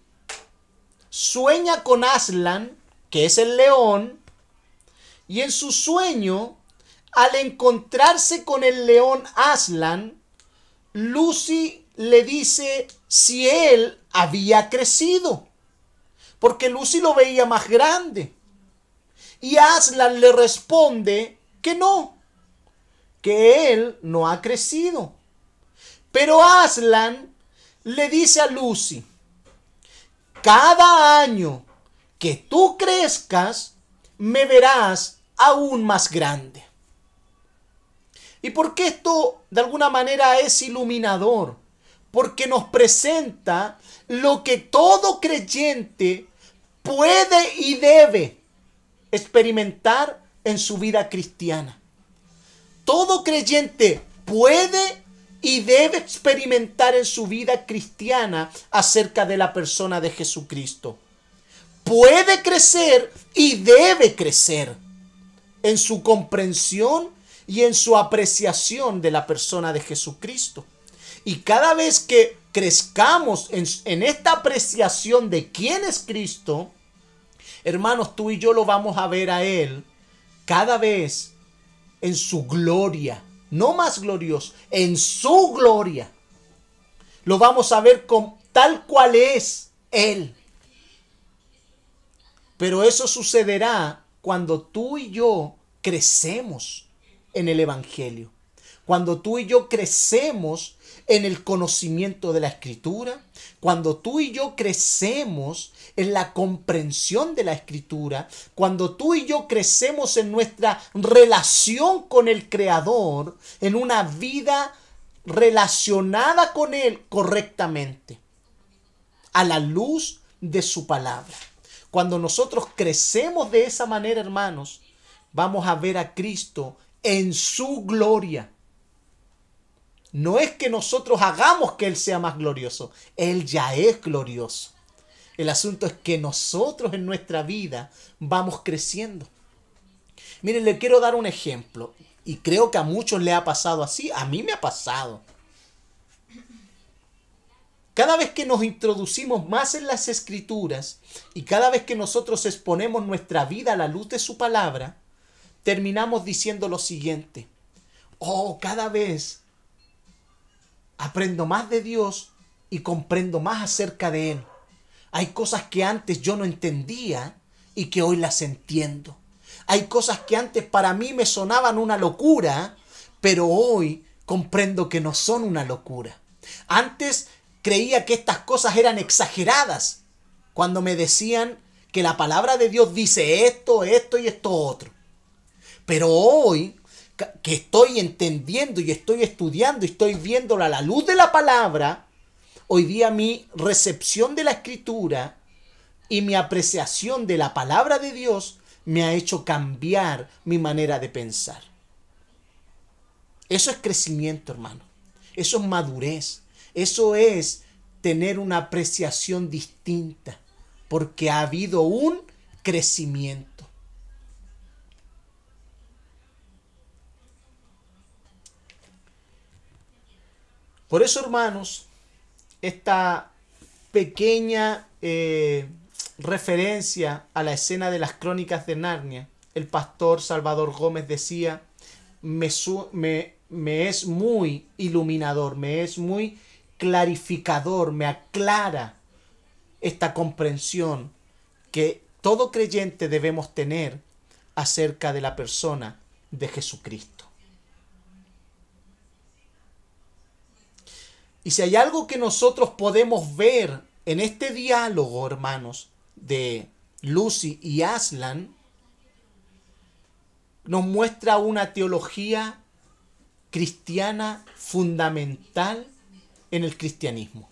Speaker 1: sueña con Aslan, que es el león, y en su sueño, al encontrarse con el león Aslan, Lucy le dice si él había crecido, porque Lucy lo veía más grande. Y Aslan le responde que no, que él no ha crecido. Pero Aslan le dice a Lucy, cada año que tú crezcas, me verás aún más grande. ¿Y por qué esto de alguna manera es iluminador? Porque nos presenta lo que todo creyente puede y debe experimentar en su vida cristiana. Todo creyente puede y debe experimentar en su vida cristiana acerca de la persona de Jesucristo. Puede crecer y debe crecer en su comprensión y en su apreciación de la persona de Jesucristo. Y cada vez que crezcamos en, esta apreciación de quién es Cristo, hermanos, tú y yo lo vamos a ver a Él cada vez en su gloria, no más glorioso, en su gloria. Lo vamos a ver con tal cual es Él. Pero eso sucederá cuando tú y yo crecemos en el Evangelio. Cuando tú y yo crecemos en el conocimiento de la Escritura, cuando tú y yo crecemos en la comprensión de la Escritura, cuando tú y yo crecemos en nuestra relación con el Creador, en una vida relacionada con Él correctamente, a la luz de su palabra. Cuando nosotros crecemos de esa manera, hermanos, vamos a ver a Cristo en su gloria. No es que nosotros hagamos que Él sea más glorioso, Él ya es glorioso. El asunto es que nosotros en nuestra vida vamos creciendo. Miren, le quiero dar un ejemplo. Y creo que a muchos le ha pasado así. A mí me ha pasado. Cada vez que nos introducimos más en las escrituras y cada vez que nosotros exponemos nuestra vida a la luz de su palabra, terminamos diciendo lo siguiente. Oh, cada vez aprendo más de Dios y comprendo más acerca de Él. Hay cosas que antes yo no entendía y que hoy las entiendo. Hay cosas que antes para mí me sonaban una locura, pero hoy comprendo que no son una locura. Antes creía que estas cosas eran exageradas cuando me decían que la palabra de Dios dice esto, esto y esto otro. Pero hoy que estoy entendiendo y estoy estudiando y estoy viéndola a la luz de la palabra, hoy día mi recepción de la escritura y mi apreciación de la palabra de Dios me ha hecho cambiar mi manera de pensar. Eso es crecimiento, hermano. Eso es madurez. Eso es tener una apreciación distinta, porque ha habido un crecimiento. Por eso, hermanos, esta pequeña eh, referencia a la escena de las crónicas de Narnia, el pastor Salvador Gómez decía, me, es muy iluminador, me es muy clarificador, me aclara esta comprensión que todo creyente debemos tener acerca de la persona de Jesucristo. Y si hay algo que nosotros podemos ver en este diálogo, hermanos, de Lucy y Aslan, nos muestra una teología cristiana fundamental en el cristianismo.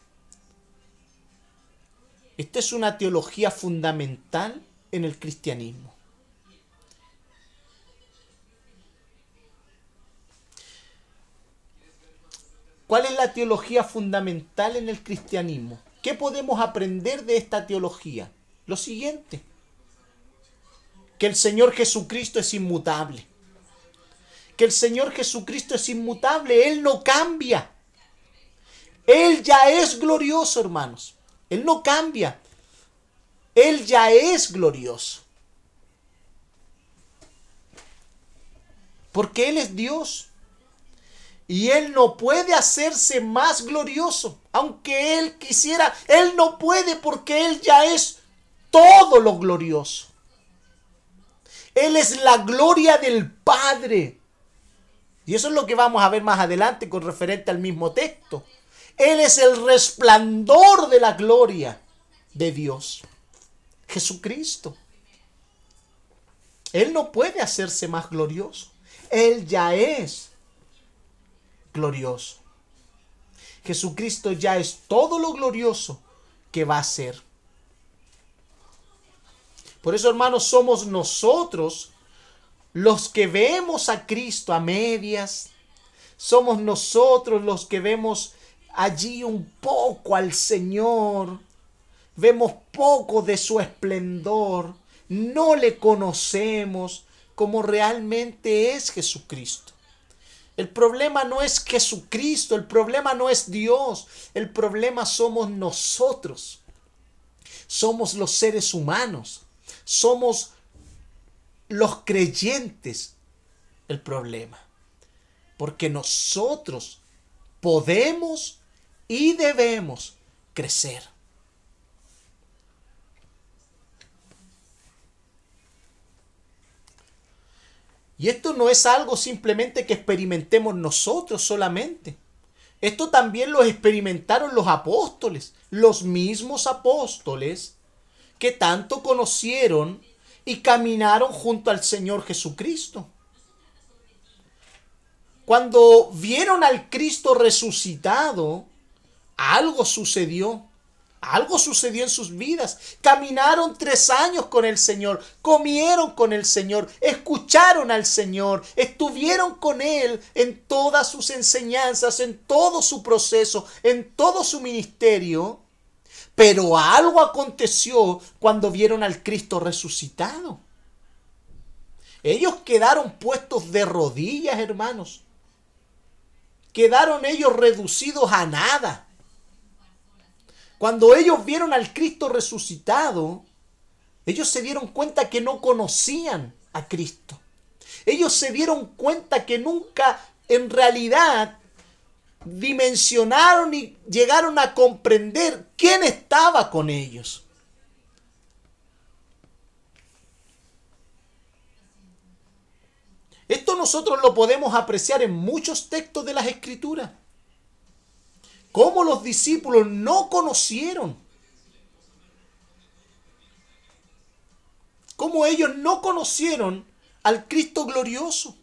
Speaker 1: Esta es una teología fundamental en el cristianismo. ¿Cuál es la teología fundamental en el cristianismo? ¿Qué podemos aprender de esta teología? Lo siguiente, que el Señor Jesucristo es inmutable. Que el Señor Jesucristo es inmutable, Él no cambia. Él ya es glorioso, hermanos. Él no cambia. Él ya es glorioso. Porque Él es Dios. Y Él no puede hacerse más glorioso. Aunque Él quisiera, Él no puede porque Él ya es todo lo glorioso. Él es la gloria del Padre. Y eso es lo que vamos a ver más adelante con referente al mismo texto. Él es el resplandor de la gloria de Dios. Jesucristo. Él no puede hacerse más glorioso. Él ya es glorioso. Jesucristo ya es todo lo glorioso que va a ser. Por eso, hermanos, somos nosotros los que vemos a Cristo a medias. Somos nosotros los que vemos allí un poco al Señor, vemos poco de su esplendor, no le conocemos como realmente es Jesucristo. El problema no es Jesucristo, el problema no es Dios, el problema somos nosotros. Somos los seres humanos, somos los creyentes el problema. Porque nosotros podemos y debemos crecer. Y esto no es algo simplemente que experimentemos nosotros solamente. Esto también lo experimentaron los apóstoles, los mismos apóstoles que tanto conocieron y caminaron junto al Señor Jesucristo. Cuando vieron al Cristo resucitado, algo sucedió. Algo sucedió en sus vidas. Caminaron tres años con el Señor, comieron con el Señor, escucharon al Señor, estuvieron con Él en todas sus enseñanzas, en todo su proceso, en todo su ministerio. Pero algo aconteció cuando vieron al Cristo resucitado. Ellos quedaron puestos de rodillas, hermanos. Quedaron ellos reducidos a nada cuando ellos vieron al Cristo resucitado, ellos se dieron cuenta que no conocían a Cristo. Ellos se dieron cuenta que nunca en realidad dimensionaron y llegaron a comprender quién estaba con ellos. Esto nosotros lo podemos apreciar en muchos textos de las escrituras cómo los discípulos no conocieron. Cómo ellos no conocieron al Cristo glorioso.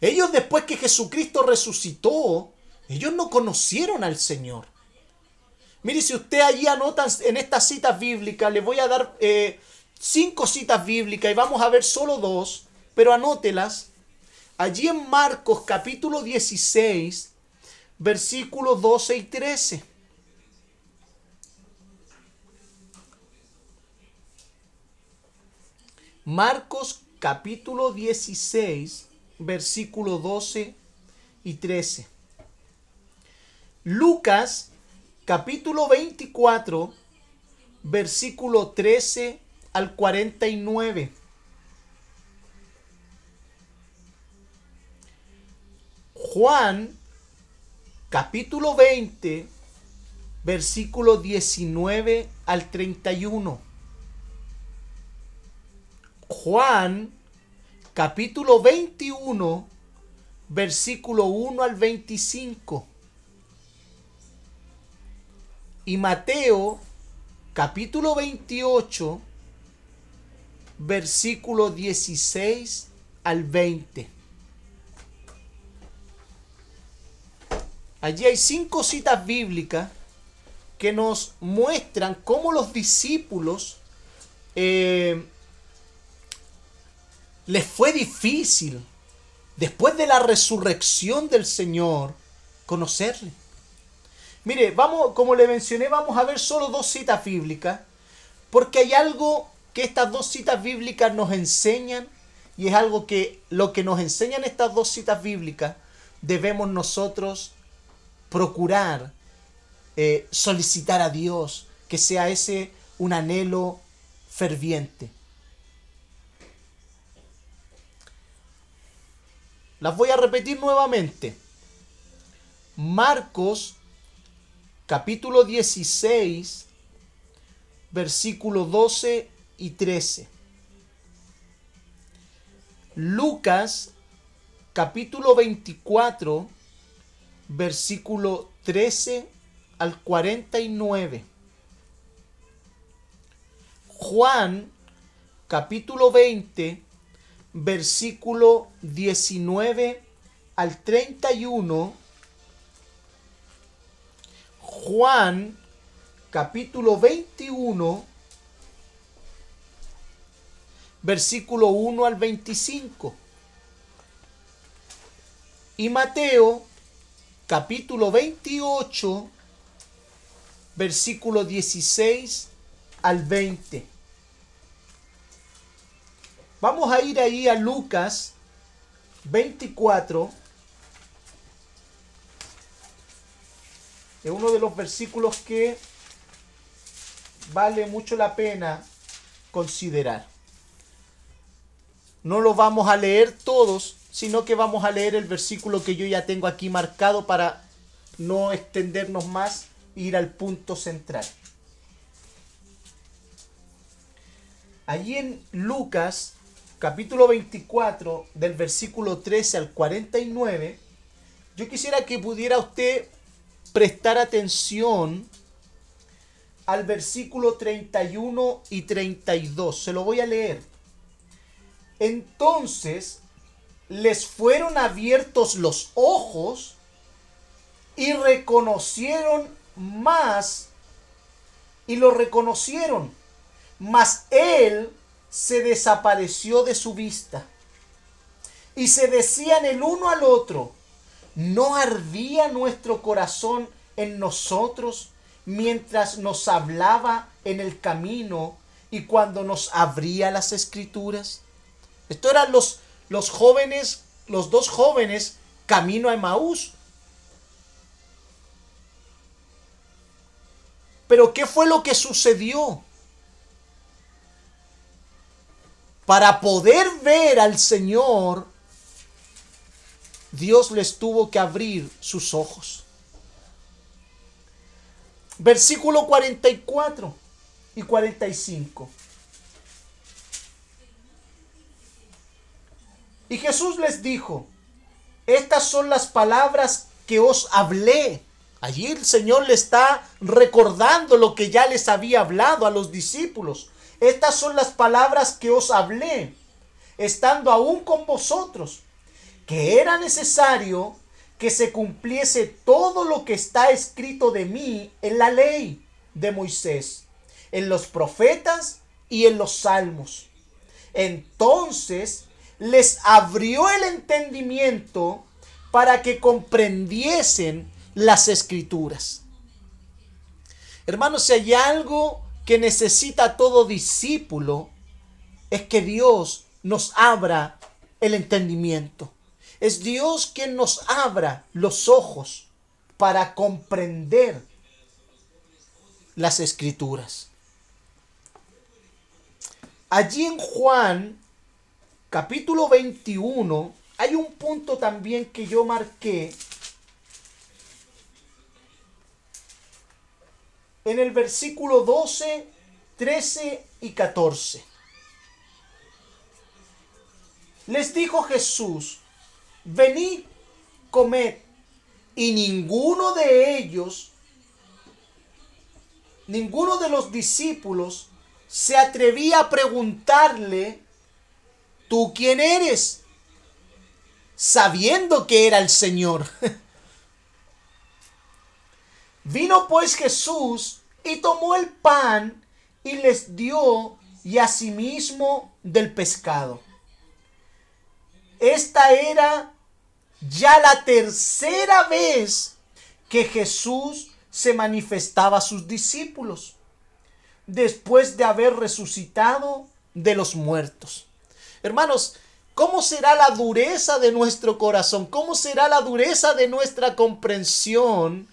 Speaker 1: Ellos después que Jesucristo resucitó, ellos no conocieron al Señor. Mire, si usted allí anota en estas citas bíblicas, le voy a dar eh, cinco citas bíblicas y vamos a ver solo dos, pero anótelas. Allí en Marcos capítulo 16, versículos 12 y 13. Marcos capítulo 16, versículo 12 y 13. Lucas capítulo 24, versículo 13 al 49. Juan capítulo 20, versículo 19 al 31. Juan, capítulo 21, versículo 1 al 25. Y Mateo, capítulo 28, versículo 16 al 20. Allí hay cinco citas bíblicas que nos muestran cómo los discípulos eh, les fue difícil, después de la resurrección del Señor, conocerle. Mire, vamos, como le mencioné, vamos a ver solo dos citas bíblicas, porque hay algo que estas dos citas bíblicas nos enseñan, y es algo que lo que nos enseñan estas dos citas bíblicas, debemos nosotros procurar eh, solicitar a Dios que sea ese un anhelo ferviente. Las voy a repetir nuevamente. Marcos capítulo 16, versículo 12 y 13. Lucas capítulo 24, versículo 13 al 49. Juan, capítulo 20, versículo 19 al 31. Juan, capítulo 21, versículo 1 al 25. Y Mateo, capítulo 28, versículo 16 al 20. Vamos a ir ahí a Lucas 24. Es uno de los versículos que vale mucho la pena considerar. No lo vamos a leer todos, sino que vamos a leer el versículo que yo ya tengo aquí marcado para no extendernos más e ir al punto central. Allí en Lucas capítulo 24 del versículo 13 al 49, yo quisiera que pudiera usted prestar atención al versículo 31 y 32. Se lo voy a leer. Entonces les fueron abiertos los ojos y reconocieron más y lo reconocieron. Mas él se desapareció de su vista. Y se decían el uno al otro, ¿no ardía nuestro corazón en nosotros mientras nos hablaba en el camino y cuando nos abría las escrituras? Esto eran los, los jóvenes, los dos jóvenes camino a Emaús. Pero ¿qué fue lo que sucedió? Para poder ver al Señor, Dios les tuvo que abrir sus ojos. Versículo 44 y 45. Y Jesús les dijo, estas son las palabras que os hablé. Allí el Señor le está recordando lo que ya les había hablado a los discípulos. Estas son las palabras que os hablé, estando aún con vosotros, que era necesario que se cumpliese todo lo que está escrito de mí en la ley de Moisés, en los profetas y en los salmos. Entonces les abrió el entendimiento para que comprendiesen las escrituras. Hermanos, si hay algo que necesita todo discípulo, es que Dios nos abra el entendimiento. Es Dios quien nos abra los ojos para comprender las escrituras. Allí en Juan capítulo 21 hay un punto también que yo marqué en el versículo 12, 13 y 14. Les dijo Jesús, venid, comed. Y ninguno de ellos, ninguno de los discípulos, se atrevía a preguntarle, ¿tú quién eres? Sabiendo que era el Señor. Vino pues Jesús y tomó el pan y les dio y asimismo del pescado. Esta era ya la tercera vez que Jesús se manifestaba a sus discípulos después de haber resucitado de los muertos. Hermanos, ¿cómo será la dureza de nuestro corazón? ¿Cómo será la dureza de nuestra comprensión?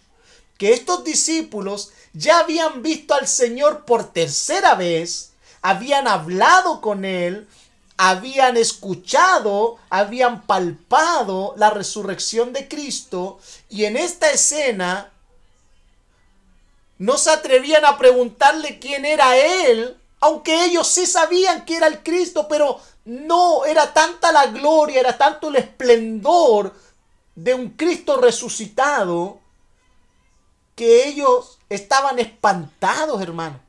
Speaker 1: Que estos discípulos ya habían visto al Señor por tercera vez, habían hablado con Él, habían escuchado, habían palpado la resurrección de Cristo y en esta escena no se atrevían a preguntarle quién era Él, aunque ellos sí sabían que era el Cristo, pero no era tanta la gloria, era tanto el esplendor de un Cristo resucitado que ellos estaban espantados, hermano.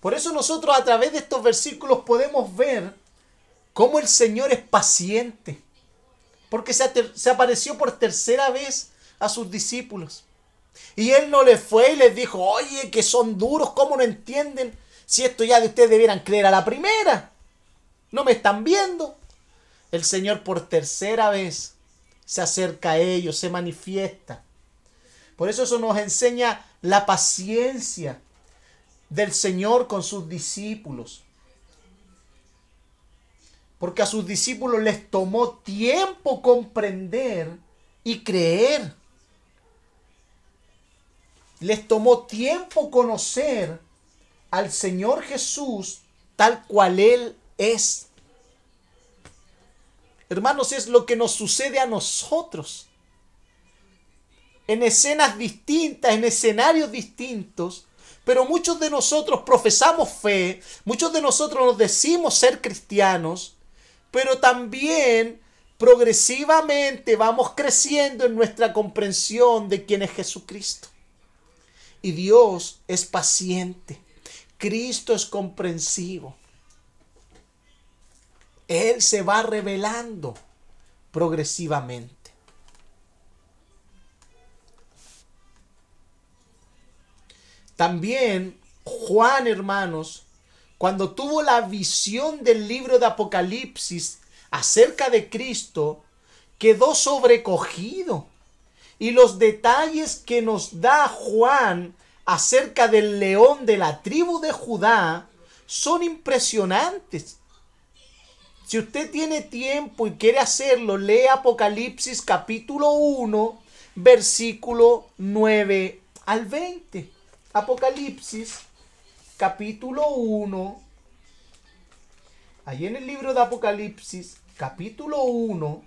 Speaker 1: Por eso nosotros a través de estos versículos podemos ver cómo el Señor es paciente. Porque se, apareció por tercera vez a sus discípulos. Y Él no les fue y les dijo, oye, que son duros, ¿cómo no entienden? Si esto ya de ustedes debieran creer a la primera. No me están viendo. El Señor por tercera vez se acerca a ellos, se manifiesta. Por eso eso nos enseña la paciencia del Señor con sus discípulos. Porque a sus discípulos les tomó tiempo comprender y creer. Les tomó tiempo conocer al Señor Jesús tal cual Él es. Hermanos, es lo que nos sucede a nosotros. En escenas distintas, en escenarios distintos, pero muchos de nosotros profesamos fe, muchos de nosotros nos decimos ser cristianos, pero también progresivamente vamos creciendo en nuestra comprensión de quién es Jesucristo. Y Dios es paciente, Cristo es comprensivo. Él se va revelando progresivamente. También Juan, hermanos, cuando tuvo la visión del libro de Apocalipsis acerca de Cristo, quedó sobrecogido. Y los detalles que nos da Juan acerca del león de la tribu de Judá son impresionantes. Si usted tiene tiempo y quiere hacerlo, lee Apocalipsis capítulo 1, versículo 9 al 20. Apocalipsis capítulo 1. Allí en el libro de Apocalipsis capítulo 1,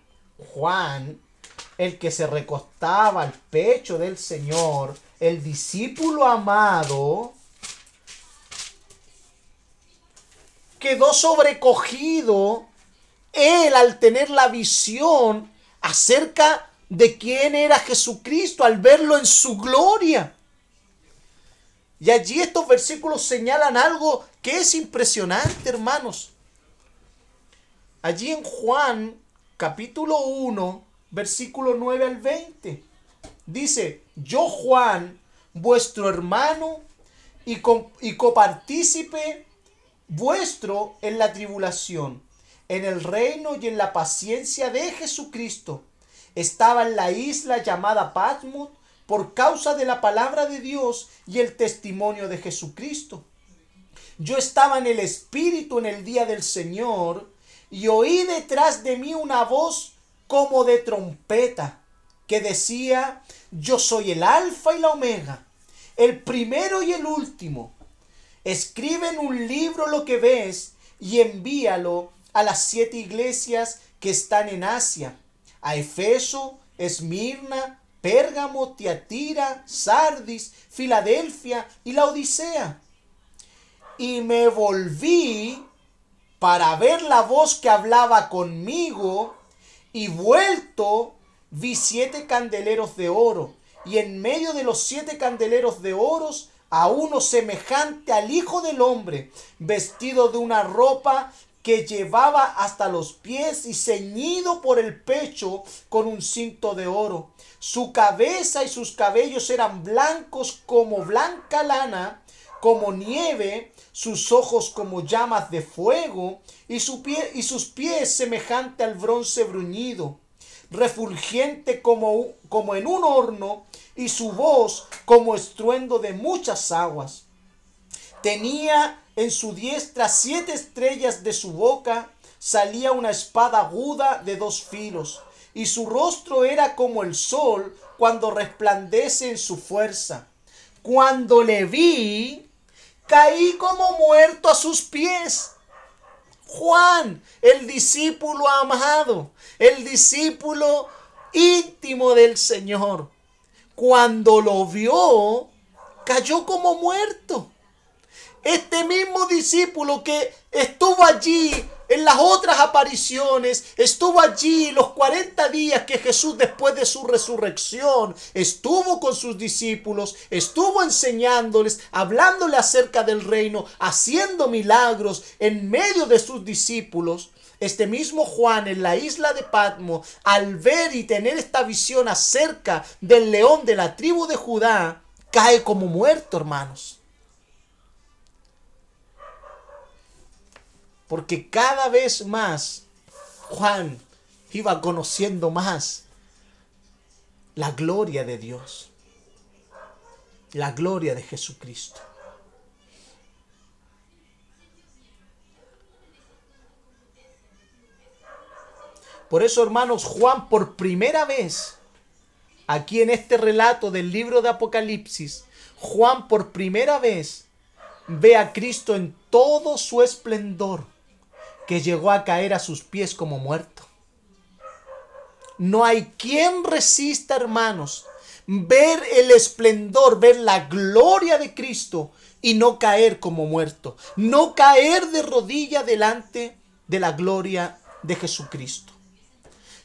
Speaker 1: Juan, el que se recostaba al pecho del Señor, el discípulo amado, quedó sobrecogido él al tener la visión acerca de quién era Jesucristo, al verlo en su gloria. Y allí estos versículos señalan algo que es impresionante, hermanos. Allí en Juan capítulo 1, versículo 9 al 20, dice, yo Juan, vuestro hermano y, y copartícipe vuestro en la tribulación en el reino y en la paciencia de Jesucristo. Estaba en la isla llamada Patmos por causa de la palabra de Dios y el testimonio de Jesucristo. Yo estaba en el Espíritu en el día del Señor y oí detrás de mí una voz como de trompeta que decía, yo soy el alfa y la omega, el primero y el último. Escribe en un libro lo que ves y envíalo a las siete iglesias que están en Asia, a Efeso, Esmirna, Pérgamo, Tiatira, Sardis, Filadelfia y la Odisea. Y me volví para ver la voz que hablaba conmigo y vuelto vi siete candeleros de oro y en medio de los siete candeleros de oros a uno semejante al Hijo del Hombre, vestido de una ropa que llevaba hasta los pies y ceñido por el pecho con un cinto de oro. Su cabeza y sus cabellos eran blancos como blanca lana, como nieve, sus ojos como llamas de fuego, y, su pie, y sus pies semejante al bronce bruñido, refulgente como, como en un horno, y su voz como estruendo de muchas aguas. Tenía en su diestra siete estrellas de su boca salía una espada aguda de dos filos, y su rostro era como el sol cuando resplandece en su fuerza. Cuando le vi, caí como muerto a sus pies. Juan, el discípulo amado, el discípulo íntimo del Señor, cuando lo vio, cayó como muerto. Este mismo discípulo que estuvo allí en las otras apariciones, estuvo allí los 40 días que Jesús después de su resurrección estuvo con sus discípulos, estuvo enseñándoles, hablándole acerca del reino, haciendo milagros en medio de sus discípulos. Este mismo Juan en la isla de Patmo, al ver y tener esta visión acerca del león de la tribu de Judá, cae como muerto, hermanos. Porque cada vez más Juan iba conociendo más la gloria de Dios, la gloria de Jesucristo. Por eso, hermanos, Juan por primera vez, aquí en este relato del libro de Apocalipsis, Juan por primera vez ve a Cristo en todo su esplendor, que llegó a caer a sus pies como muerto. No hay quien resista, hermanos, ver el esplendor, ver la gloria de Cristo y no caer como muerto, no caer de rodilla delante de la gloria de Jesucristo.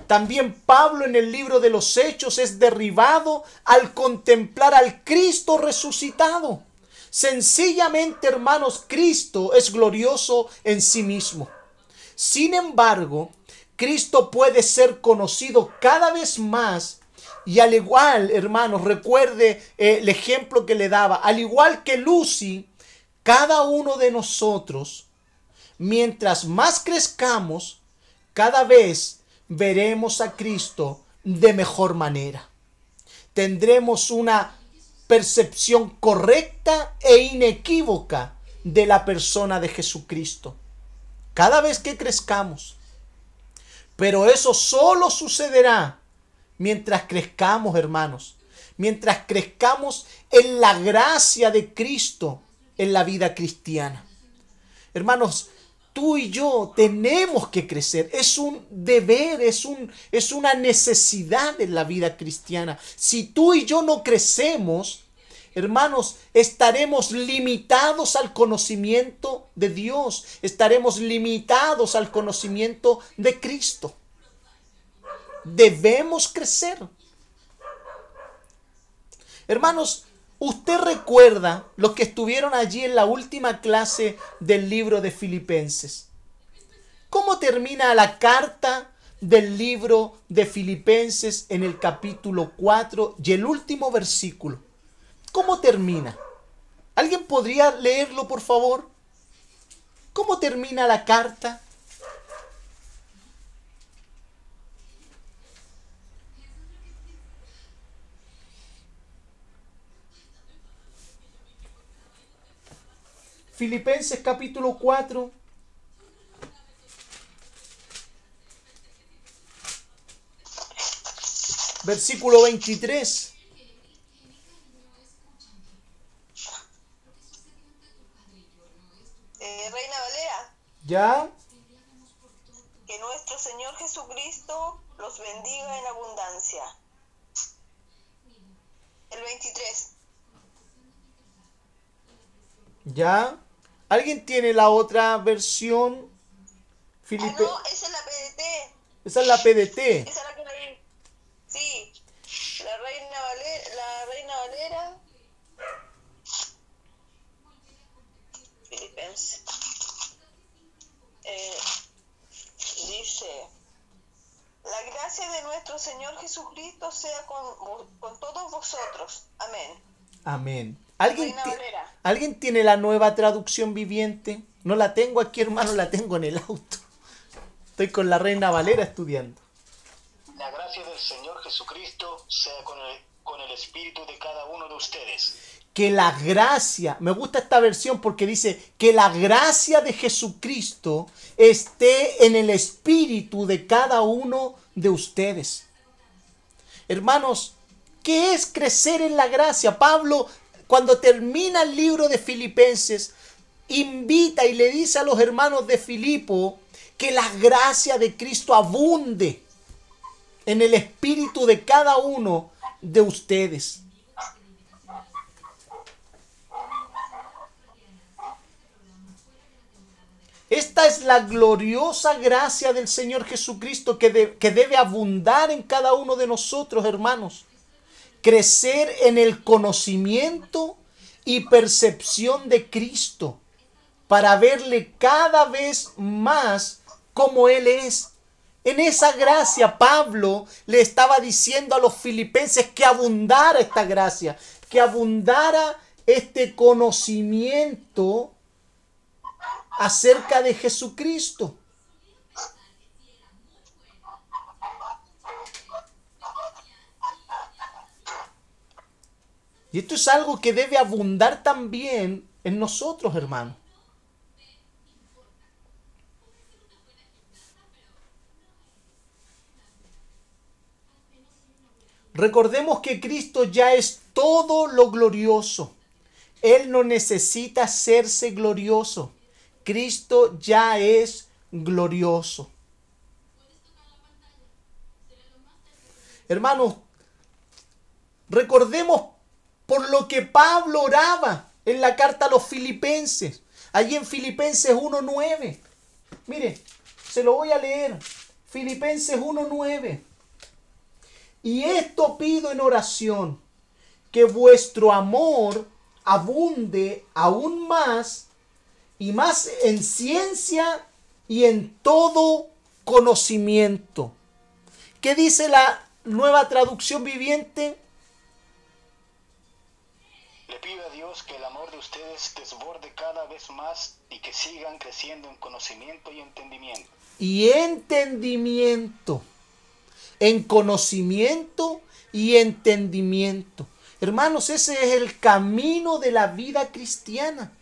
Speaker 1: También Pablo en el libro de los Hechos es derribado al contemplar al Cristo resucitado. Sencillamente, hermanos, Cristo es glorioso en sí mismo. Sin embargo, Cristo puede ser conocido cada vez más y al igual, hermanos, recuerde eh, el ejemplo que le daba, al igual que Lucy, cada uno de nosotros, mientras más crezcamos, cada vez veremos a Cristo de mejor manera. Tendremos una percepción correcta e inequívoca de la persona de Jesucristo. Cada vez que crezcamos. Pero eso solo sucederá mientras crezcamos, hermanos. Mientras crezcamos en la gracia de Cristo en la vida cristiana. Hermanos, tú y yo tenemos que crecer. Es un deber, es, un, es una necesidad en la vida cristiana. Si tú y yo no crecemos, hermanos, estaremos limitados al conocimiento de Dios. Estaremos limitados al conocimiento de Cristo. Debemos crecer. Hermanos, Usted recuerda los que estuvieron allí en la última clase del libro de Filipenses. ¿Cómo termina la carta del libro de Filipenses en el capítulo 4 y el último versículo? ¿Cómo termina? ¿Alguien podría leerlo, por favor? ¿Cómo termina la carta? Filipenses capítulo 4. Versículo 23. ¿Ya?
Speaker 2: que nuestro Señor Jesucristo los bendiga en abundancia. El 23.
Speaker 1: ¿Ya? ¿Alguien tiene la otra versión?
Speaker 2: Ah, no, esa es la PDT.
Speaker 1: Esa es la PDT.
Speaker 2: Esa es la que leí. Sí. La Reina Valera. La Reina Valera. Filipenses. Eh, dice. La gracia de nuestro Señor Jesucristo sea con, con todos vosotros. Amén.
Speaker 1: Amén. ¿Alguien. ¿Alguien tiene la nueva traducción viviente? No la tengo aquí, hermano, la tengo en el auto. Estoy con la Reina Valera estudiando.
Speaker 4: La gracia del Señor Jesucristo sea con el, con el espíritu de cada uno de ustedes.
Speaker 1: Que la gracia, me gusta esta versión porque dice que la gracia de Jesucristo esté en el espíritu de cada uno de ustedes. Hermanos, ¿qué es crecer en la gracia? Pablo, cuando termina el libro de Filipenses, invita y le dice a los hermanos de Filipo que la gracia de Cristo abunde en el espíritu de cada uno de ustedes. Esta es la gloriosa gracia del Señor Jesucristo que, que debe abundar en cada uno de nosotros, hermanos. Crecer en el conocimiento y percepción de Cristo para verle cada vez más como Él es. En esa gracia Pablo le estaba diciendo a los filipenses que abundara esta gracia, que abundara este conocimiento acerca de Jesucristo. Y esto es algo que debe abundar también en nosotros, hermano. Recordemos que Cristo ya es todo lo glorioso. Él no necesita hacerse glorioso. Cristo ya es glorioso. Hermanos, recordemos por lo que Pablo oraba en la carta a los filipenses. Allí en Filipenses 1.9. Mire, se lo voy a leer. Filipenses 1.9. Y esto pido en oración, que vuestro amor abunde aún más y más en ciencia y en todo conocimiento. ¿Qué dice la nueva traducción viviente?
Speaker 4: Le pido a Dios que el amor de ustedes desborde cada vez más y que sigan creciendo en conocimiento y entendimiento.
Speaker 1: Y entendimiento. En conocimiento y entendimiento. Hermanos, ese es el camino de la vida cristiana.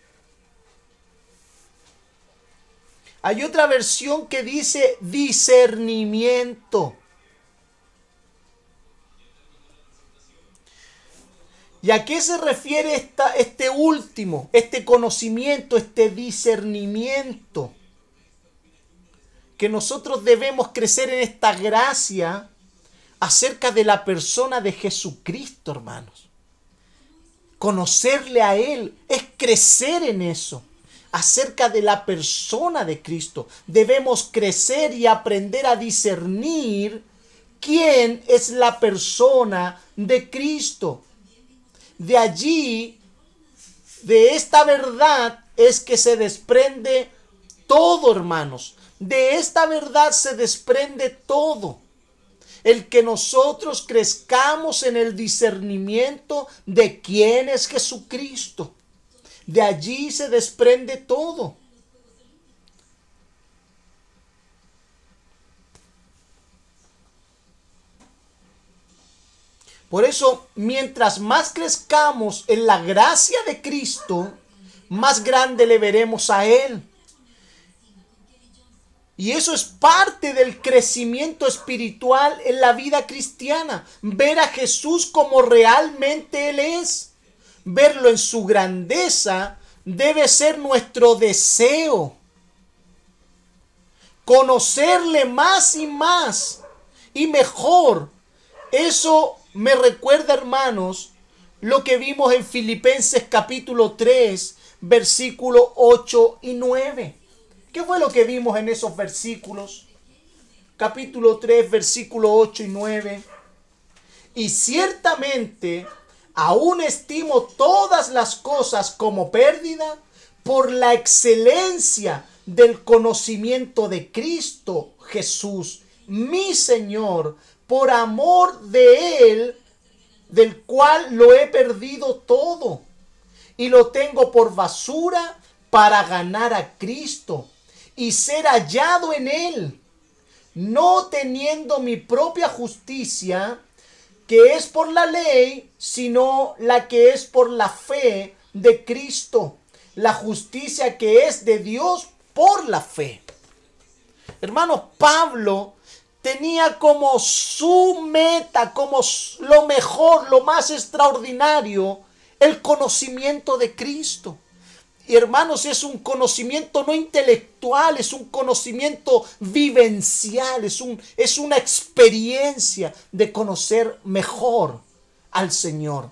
Speaker 1: Hay otra versión que dice discernimiento. ¿Y a qué se refiere esta, este último, este conocimiento, este discernimiento? Que nosotros debemos crecer en esta gracia acerca de la persona de Jesucristo, hermanos. Conocerle a Él es crecer en eso acerca de la persona de Cristo. Debemos crecer y aprender a discernir quién es la persona de Cristo. De allí, de esta verdad, es que se desprende todo, hermanos. De esta verdad se desprende todo. El que nosotros crezcamos en el discernimiento de quién es Jesucristo. De allí se desprende todo. Por eso, mientras más crezcamos en la gracia de Cristo, más grande le veremos a Él. Y eso es parte del crecimiento espiritual en la vida cristiana. Ver a Jesús como realmente Él es. Verlo en su grandeza debe ser nuestro deseo. Conocerle más y más y mejor. Eso me recuerda, hermanos, lo que vimos en Filipenses capítulo 3, versículo 8 y 9. ¿Qué fue lo que vimos en esos versículos? Capítulo 3, versículo 8 y 9. Y ciertamente aún estimo todas las cosas como pérdida por la excelencia del conocimiento de Cristo Jesús, mi Señor, por amor de Él, del cual lo he perdido todo y lo tengo por basura para ganar a Cristo y ser hallado en Él, no teniendo mi propia justicia, que es por la ley, sino la que es por la fe de Cristo, la justicia que es de Dios por la fe. Hermano Pablo tenía como su meta, como lo mejor, lo más extraordinario, el conocimiento de Cristo. Hermanos, es un conocimiento no intelectual, es un conocimiento vivencial, es, un, es una experiencia de conocer mejor al Señor.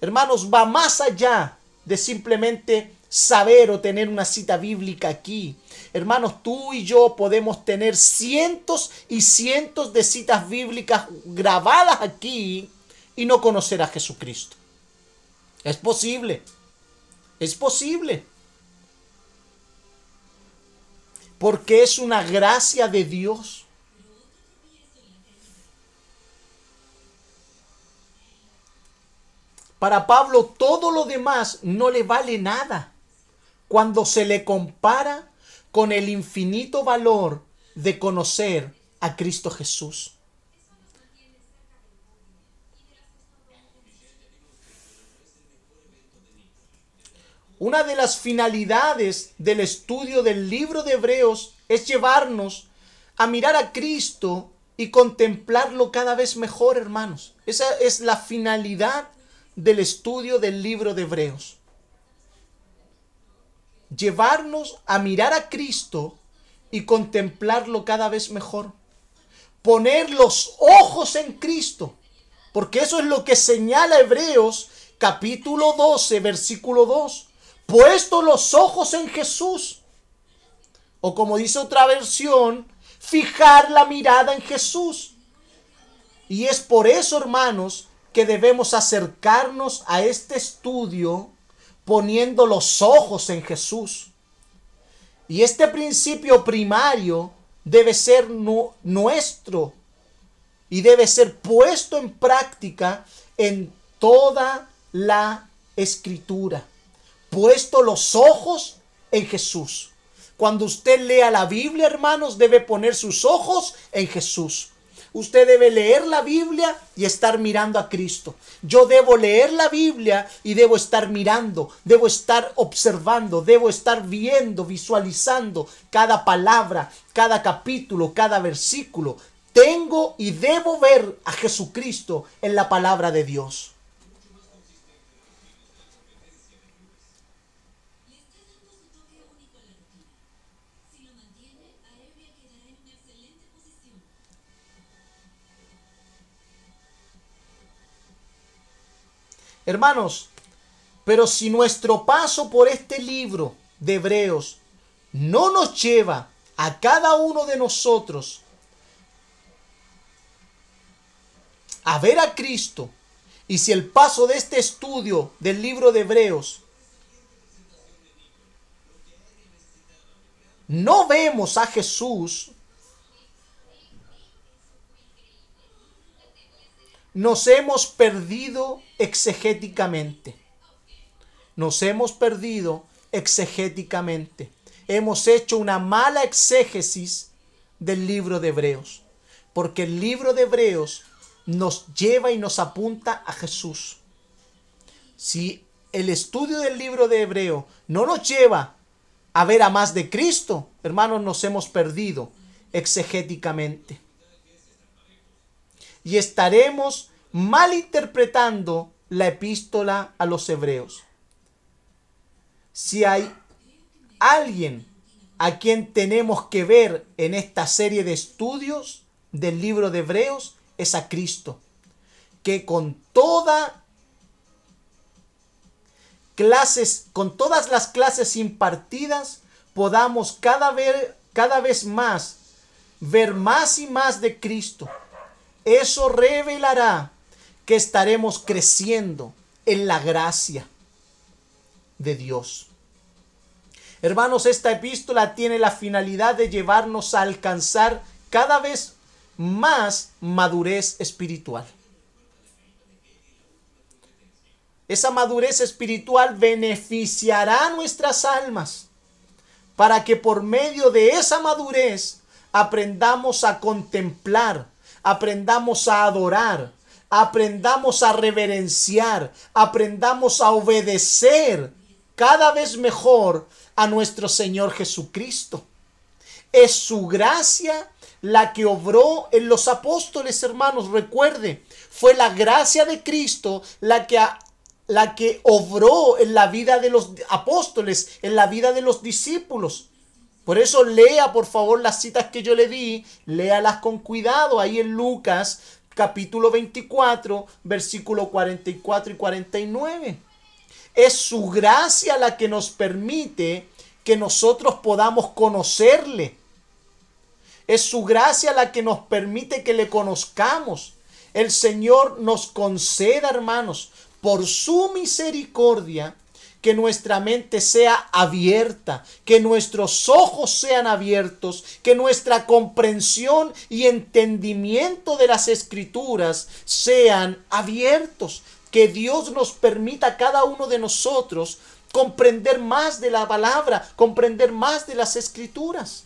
Speaker 1: Hermanos, va más allá de simplemente saber o tener una cita bíblica aquí. Hermanos, tú y yo podemos tener cientos y cientos de citas bíblicas grabadas aquí y no conocer a Jesucristo. Es posible. Es posible. Porque es una gracia de Dios. Para Pablo todo lo demás no le vale nada cuando se le compara con el infinito valor de conocer a Cristo Jesús. Una de las finalidades del estudio del libro de Hebreos es llevarnos a mirar a Cristo y contemplarlo cada vez mejor, hermanos. Esa es la finalidad del estudio del libro de Hebreos. Llevarnos a mirar a Cristo y contemplarlo cada vez mejor. Poner los ojos en Cristo. Porque eso es lo que señala Hebreos capítulo 12, versículo 2. Puesto los ojos en Jesús. O como dice otra versión, fijar la mirada en Jesús. Y es por eso, hermanos, que debemos acercarnos a este estudio poniendo los ojos en Jesús. Y este principio primario debe ser nuestro y debe ser puesto en práctica en toda la escritura. Puesto los ojos en Jesús. Cuando usted lea la Biblia, hermanos, debe poner sus ojos en Jesús. Usted debe leer la Biblia y estar mirando a Cristo. Yo debo leer la Biblia y debo estar mirando, debo estar observando, debo estar viendo, visualizando cada palabra, cada capítulo, cada versículo. Tengo y debo ver a Jesucristo en la palabra de Dios. Hermanos, pero si nuestro paso por este libro de Hebreos no nos lleva a cada uno de nosotros a ver a Cristo, y si el paso de este estudio del libro de Hebreos no vemos a Jesús, nos hemos perdido exegéticamente. Nos hemos perdido exegéticamente. Hemos hecho una mala exégesis del libro de Hebreos. Porque el libro de Hebreos nos lleva y nos apunta a Jesús. Si el estudio del libro de Hebreo no nos lleva a ver a más de Cristo, hermanos, nos hemos perdido exegéticamente y estaremos malinterpretando la epístola a los hebreos. Si hay alguien a quien tenemos que ver en esta serie de estudios del libro de Hebreos, es a Cristo, que con toda clases, con todas las clases impartidas, podamos cada vez, cada vez más ver más y más de Cristo eso revelará que estaremos creciendo en la gracia de Dios. Hermanos, esta epístola tiene la finalidad de llevarnos a alcanzar cada vez más madurez espiritual. Esa madurez espiritual beneficiará nuestras almas para que por medio de esa madurez aprendamos a contemplar aprendamos a adorar, aprendamos a reverenciar, aprendamos a obedecer cada vez mejor a nuestro Señor Jesucristo. Es su gracia la que obró en los apóstoles, hermanos. Recuerde, fue la gracia de Cristo la que, la que obró en la vida de los apóstoles, en la vida de los discípulos. Por eso lea por favor las citas que yo le di, léalas con cuidado ahí en Lucas capítulo 24, versículo 44 y 49. Es su gracia la que nos permite que nosotros podamos conocerle. Es su gracia la que nos permite que le conozcamos. El Señor nos conceda, hermanos, por su misericordia, que nuestra mente sea abierta, que nuestros ojos sean abiertos, que nuestra comprensión y entendimiento de las escrituras sean abiertos, que Dios nos permita a cada uno de nosotros comprender más de la palabra, comprender más de las escrituras.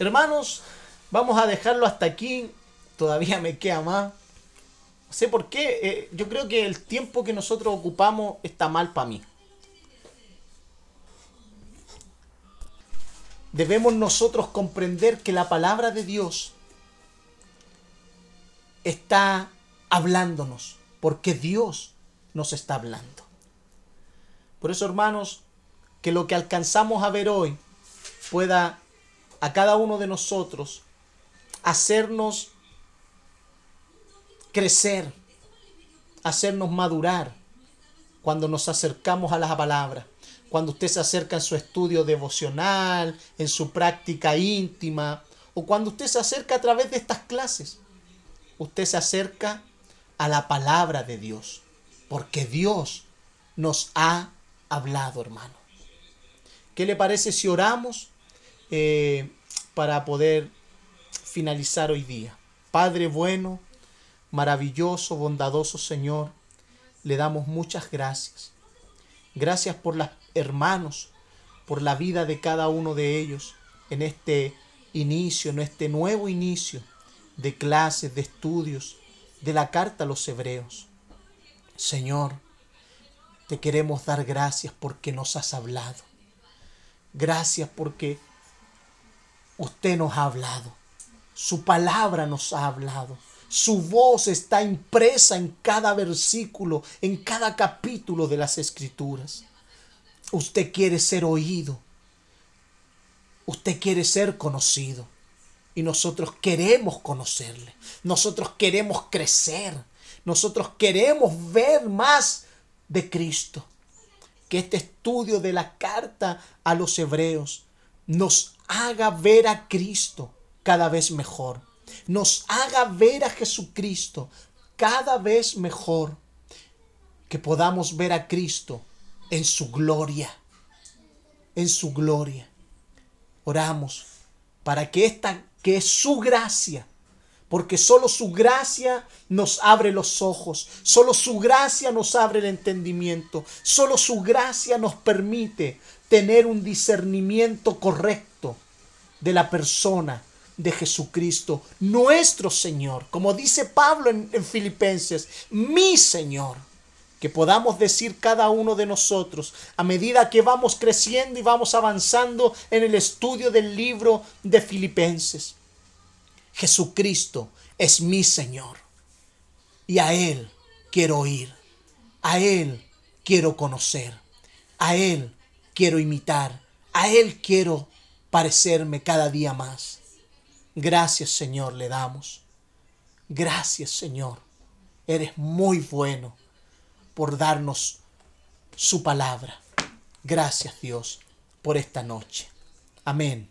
Speaker 1: Hermanos, Vamos a dejarlo hasta aquí. Todavía me queda más. No sé por qué. eh, yo creo que el tiempo que nosotros ocupamos está mal para mí. Debemos nosotros comprender que la palabra de Dios está hablándonos, porque Dios nos está hablando. Por eso, hermanos, que lo que alcanzamos a ver hoy pueda a cada uno de nosotros hacernos crecer, hacernos madurar cuando nos acercamos a la palabra, cuando usted se acerca en su estudio devocional, en su práctica íntima, o cuando usted se acerca a través de estas clases. Usted se acerca a la palabra de Dios, porque Dios nos ha hablado, hermano. ¿Qué le parece si oramos eh, para poder finalizar hoy día? Padre bueno, maravilloso, bondadoso Señor, le damos muchas gracias. Gracias por los hermanos, por la vida de cada uno de ellos en este inicio, en este nuevo inicio de clases, de estudios, de la carta a los hebreos. Señor, te queremos dar gracias porque nos has hablado. Gracias porque usted nos ha hablado. Su palabra nos ha hablado. Su voz está impresa en cada versículo, en cada capítulo de las escrituras. Usted quiere ser oído. Usted quiere ser conocido. Y nosotros queremos conocerle. Nosotros queremos crecer. Nosotros queremos ver más de Cristo. Que este estudio de la carta a los hebreos nos haga ver a Cristo cada vez mejor. Nos haga ver a Jesucristo cada vez mejor. Que podamos ver a Cristo en su gloria. En su gloria. Oramos para que esta, que es su gracia, porque solo su gracia nos abre los ojos, solo su gracia nos abre el entendimiento, solo su gracia nos permite tener un discernimiento correcto de la persona de Jesucristo, nuestro Señor, como dice Pablo en, en Filipenses, mi Señor que podamos decir cada uno de nosotros a medida que vamos creciendo y vamos avanzando en el estudio del libro de Filipenses. Jesucristo es mi Señor y a Él quiero ir, a Él quiero conocer, a Él quiero imitar, a Él quiero parecerme cada día más. Gracias Señor le damos. Gracias Señor. Eres muy bueno por darnos su palabra. Gracias Dios por esta noche. Amén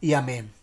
Speaker 1: y amén.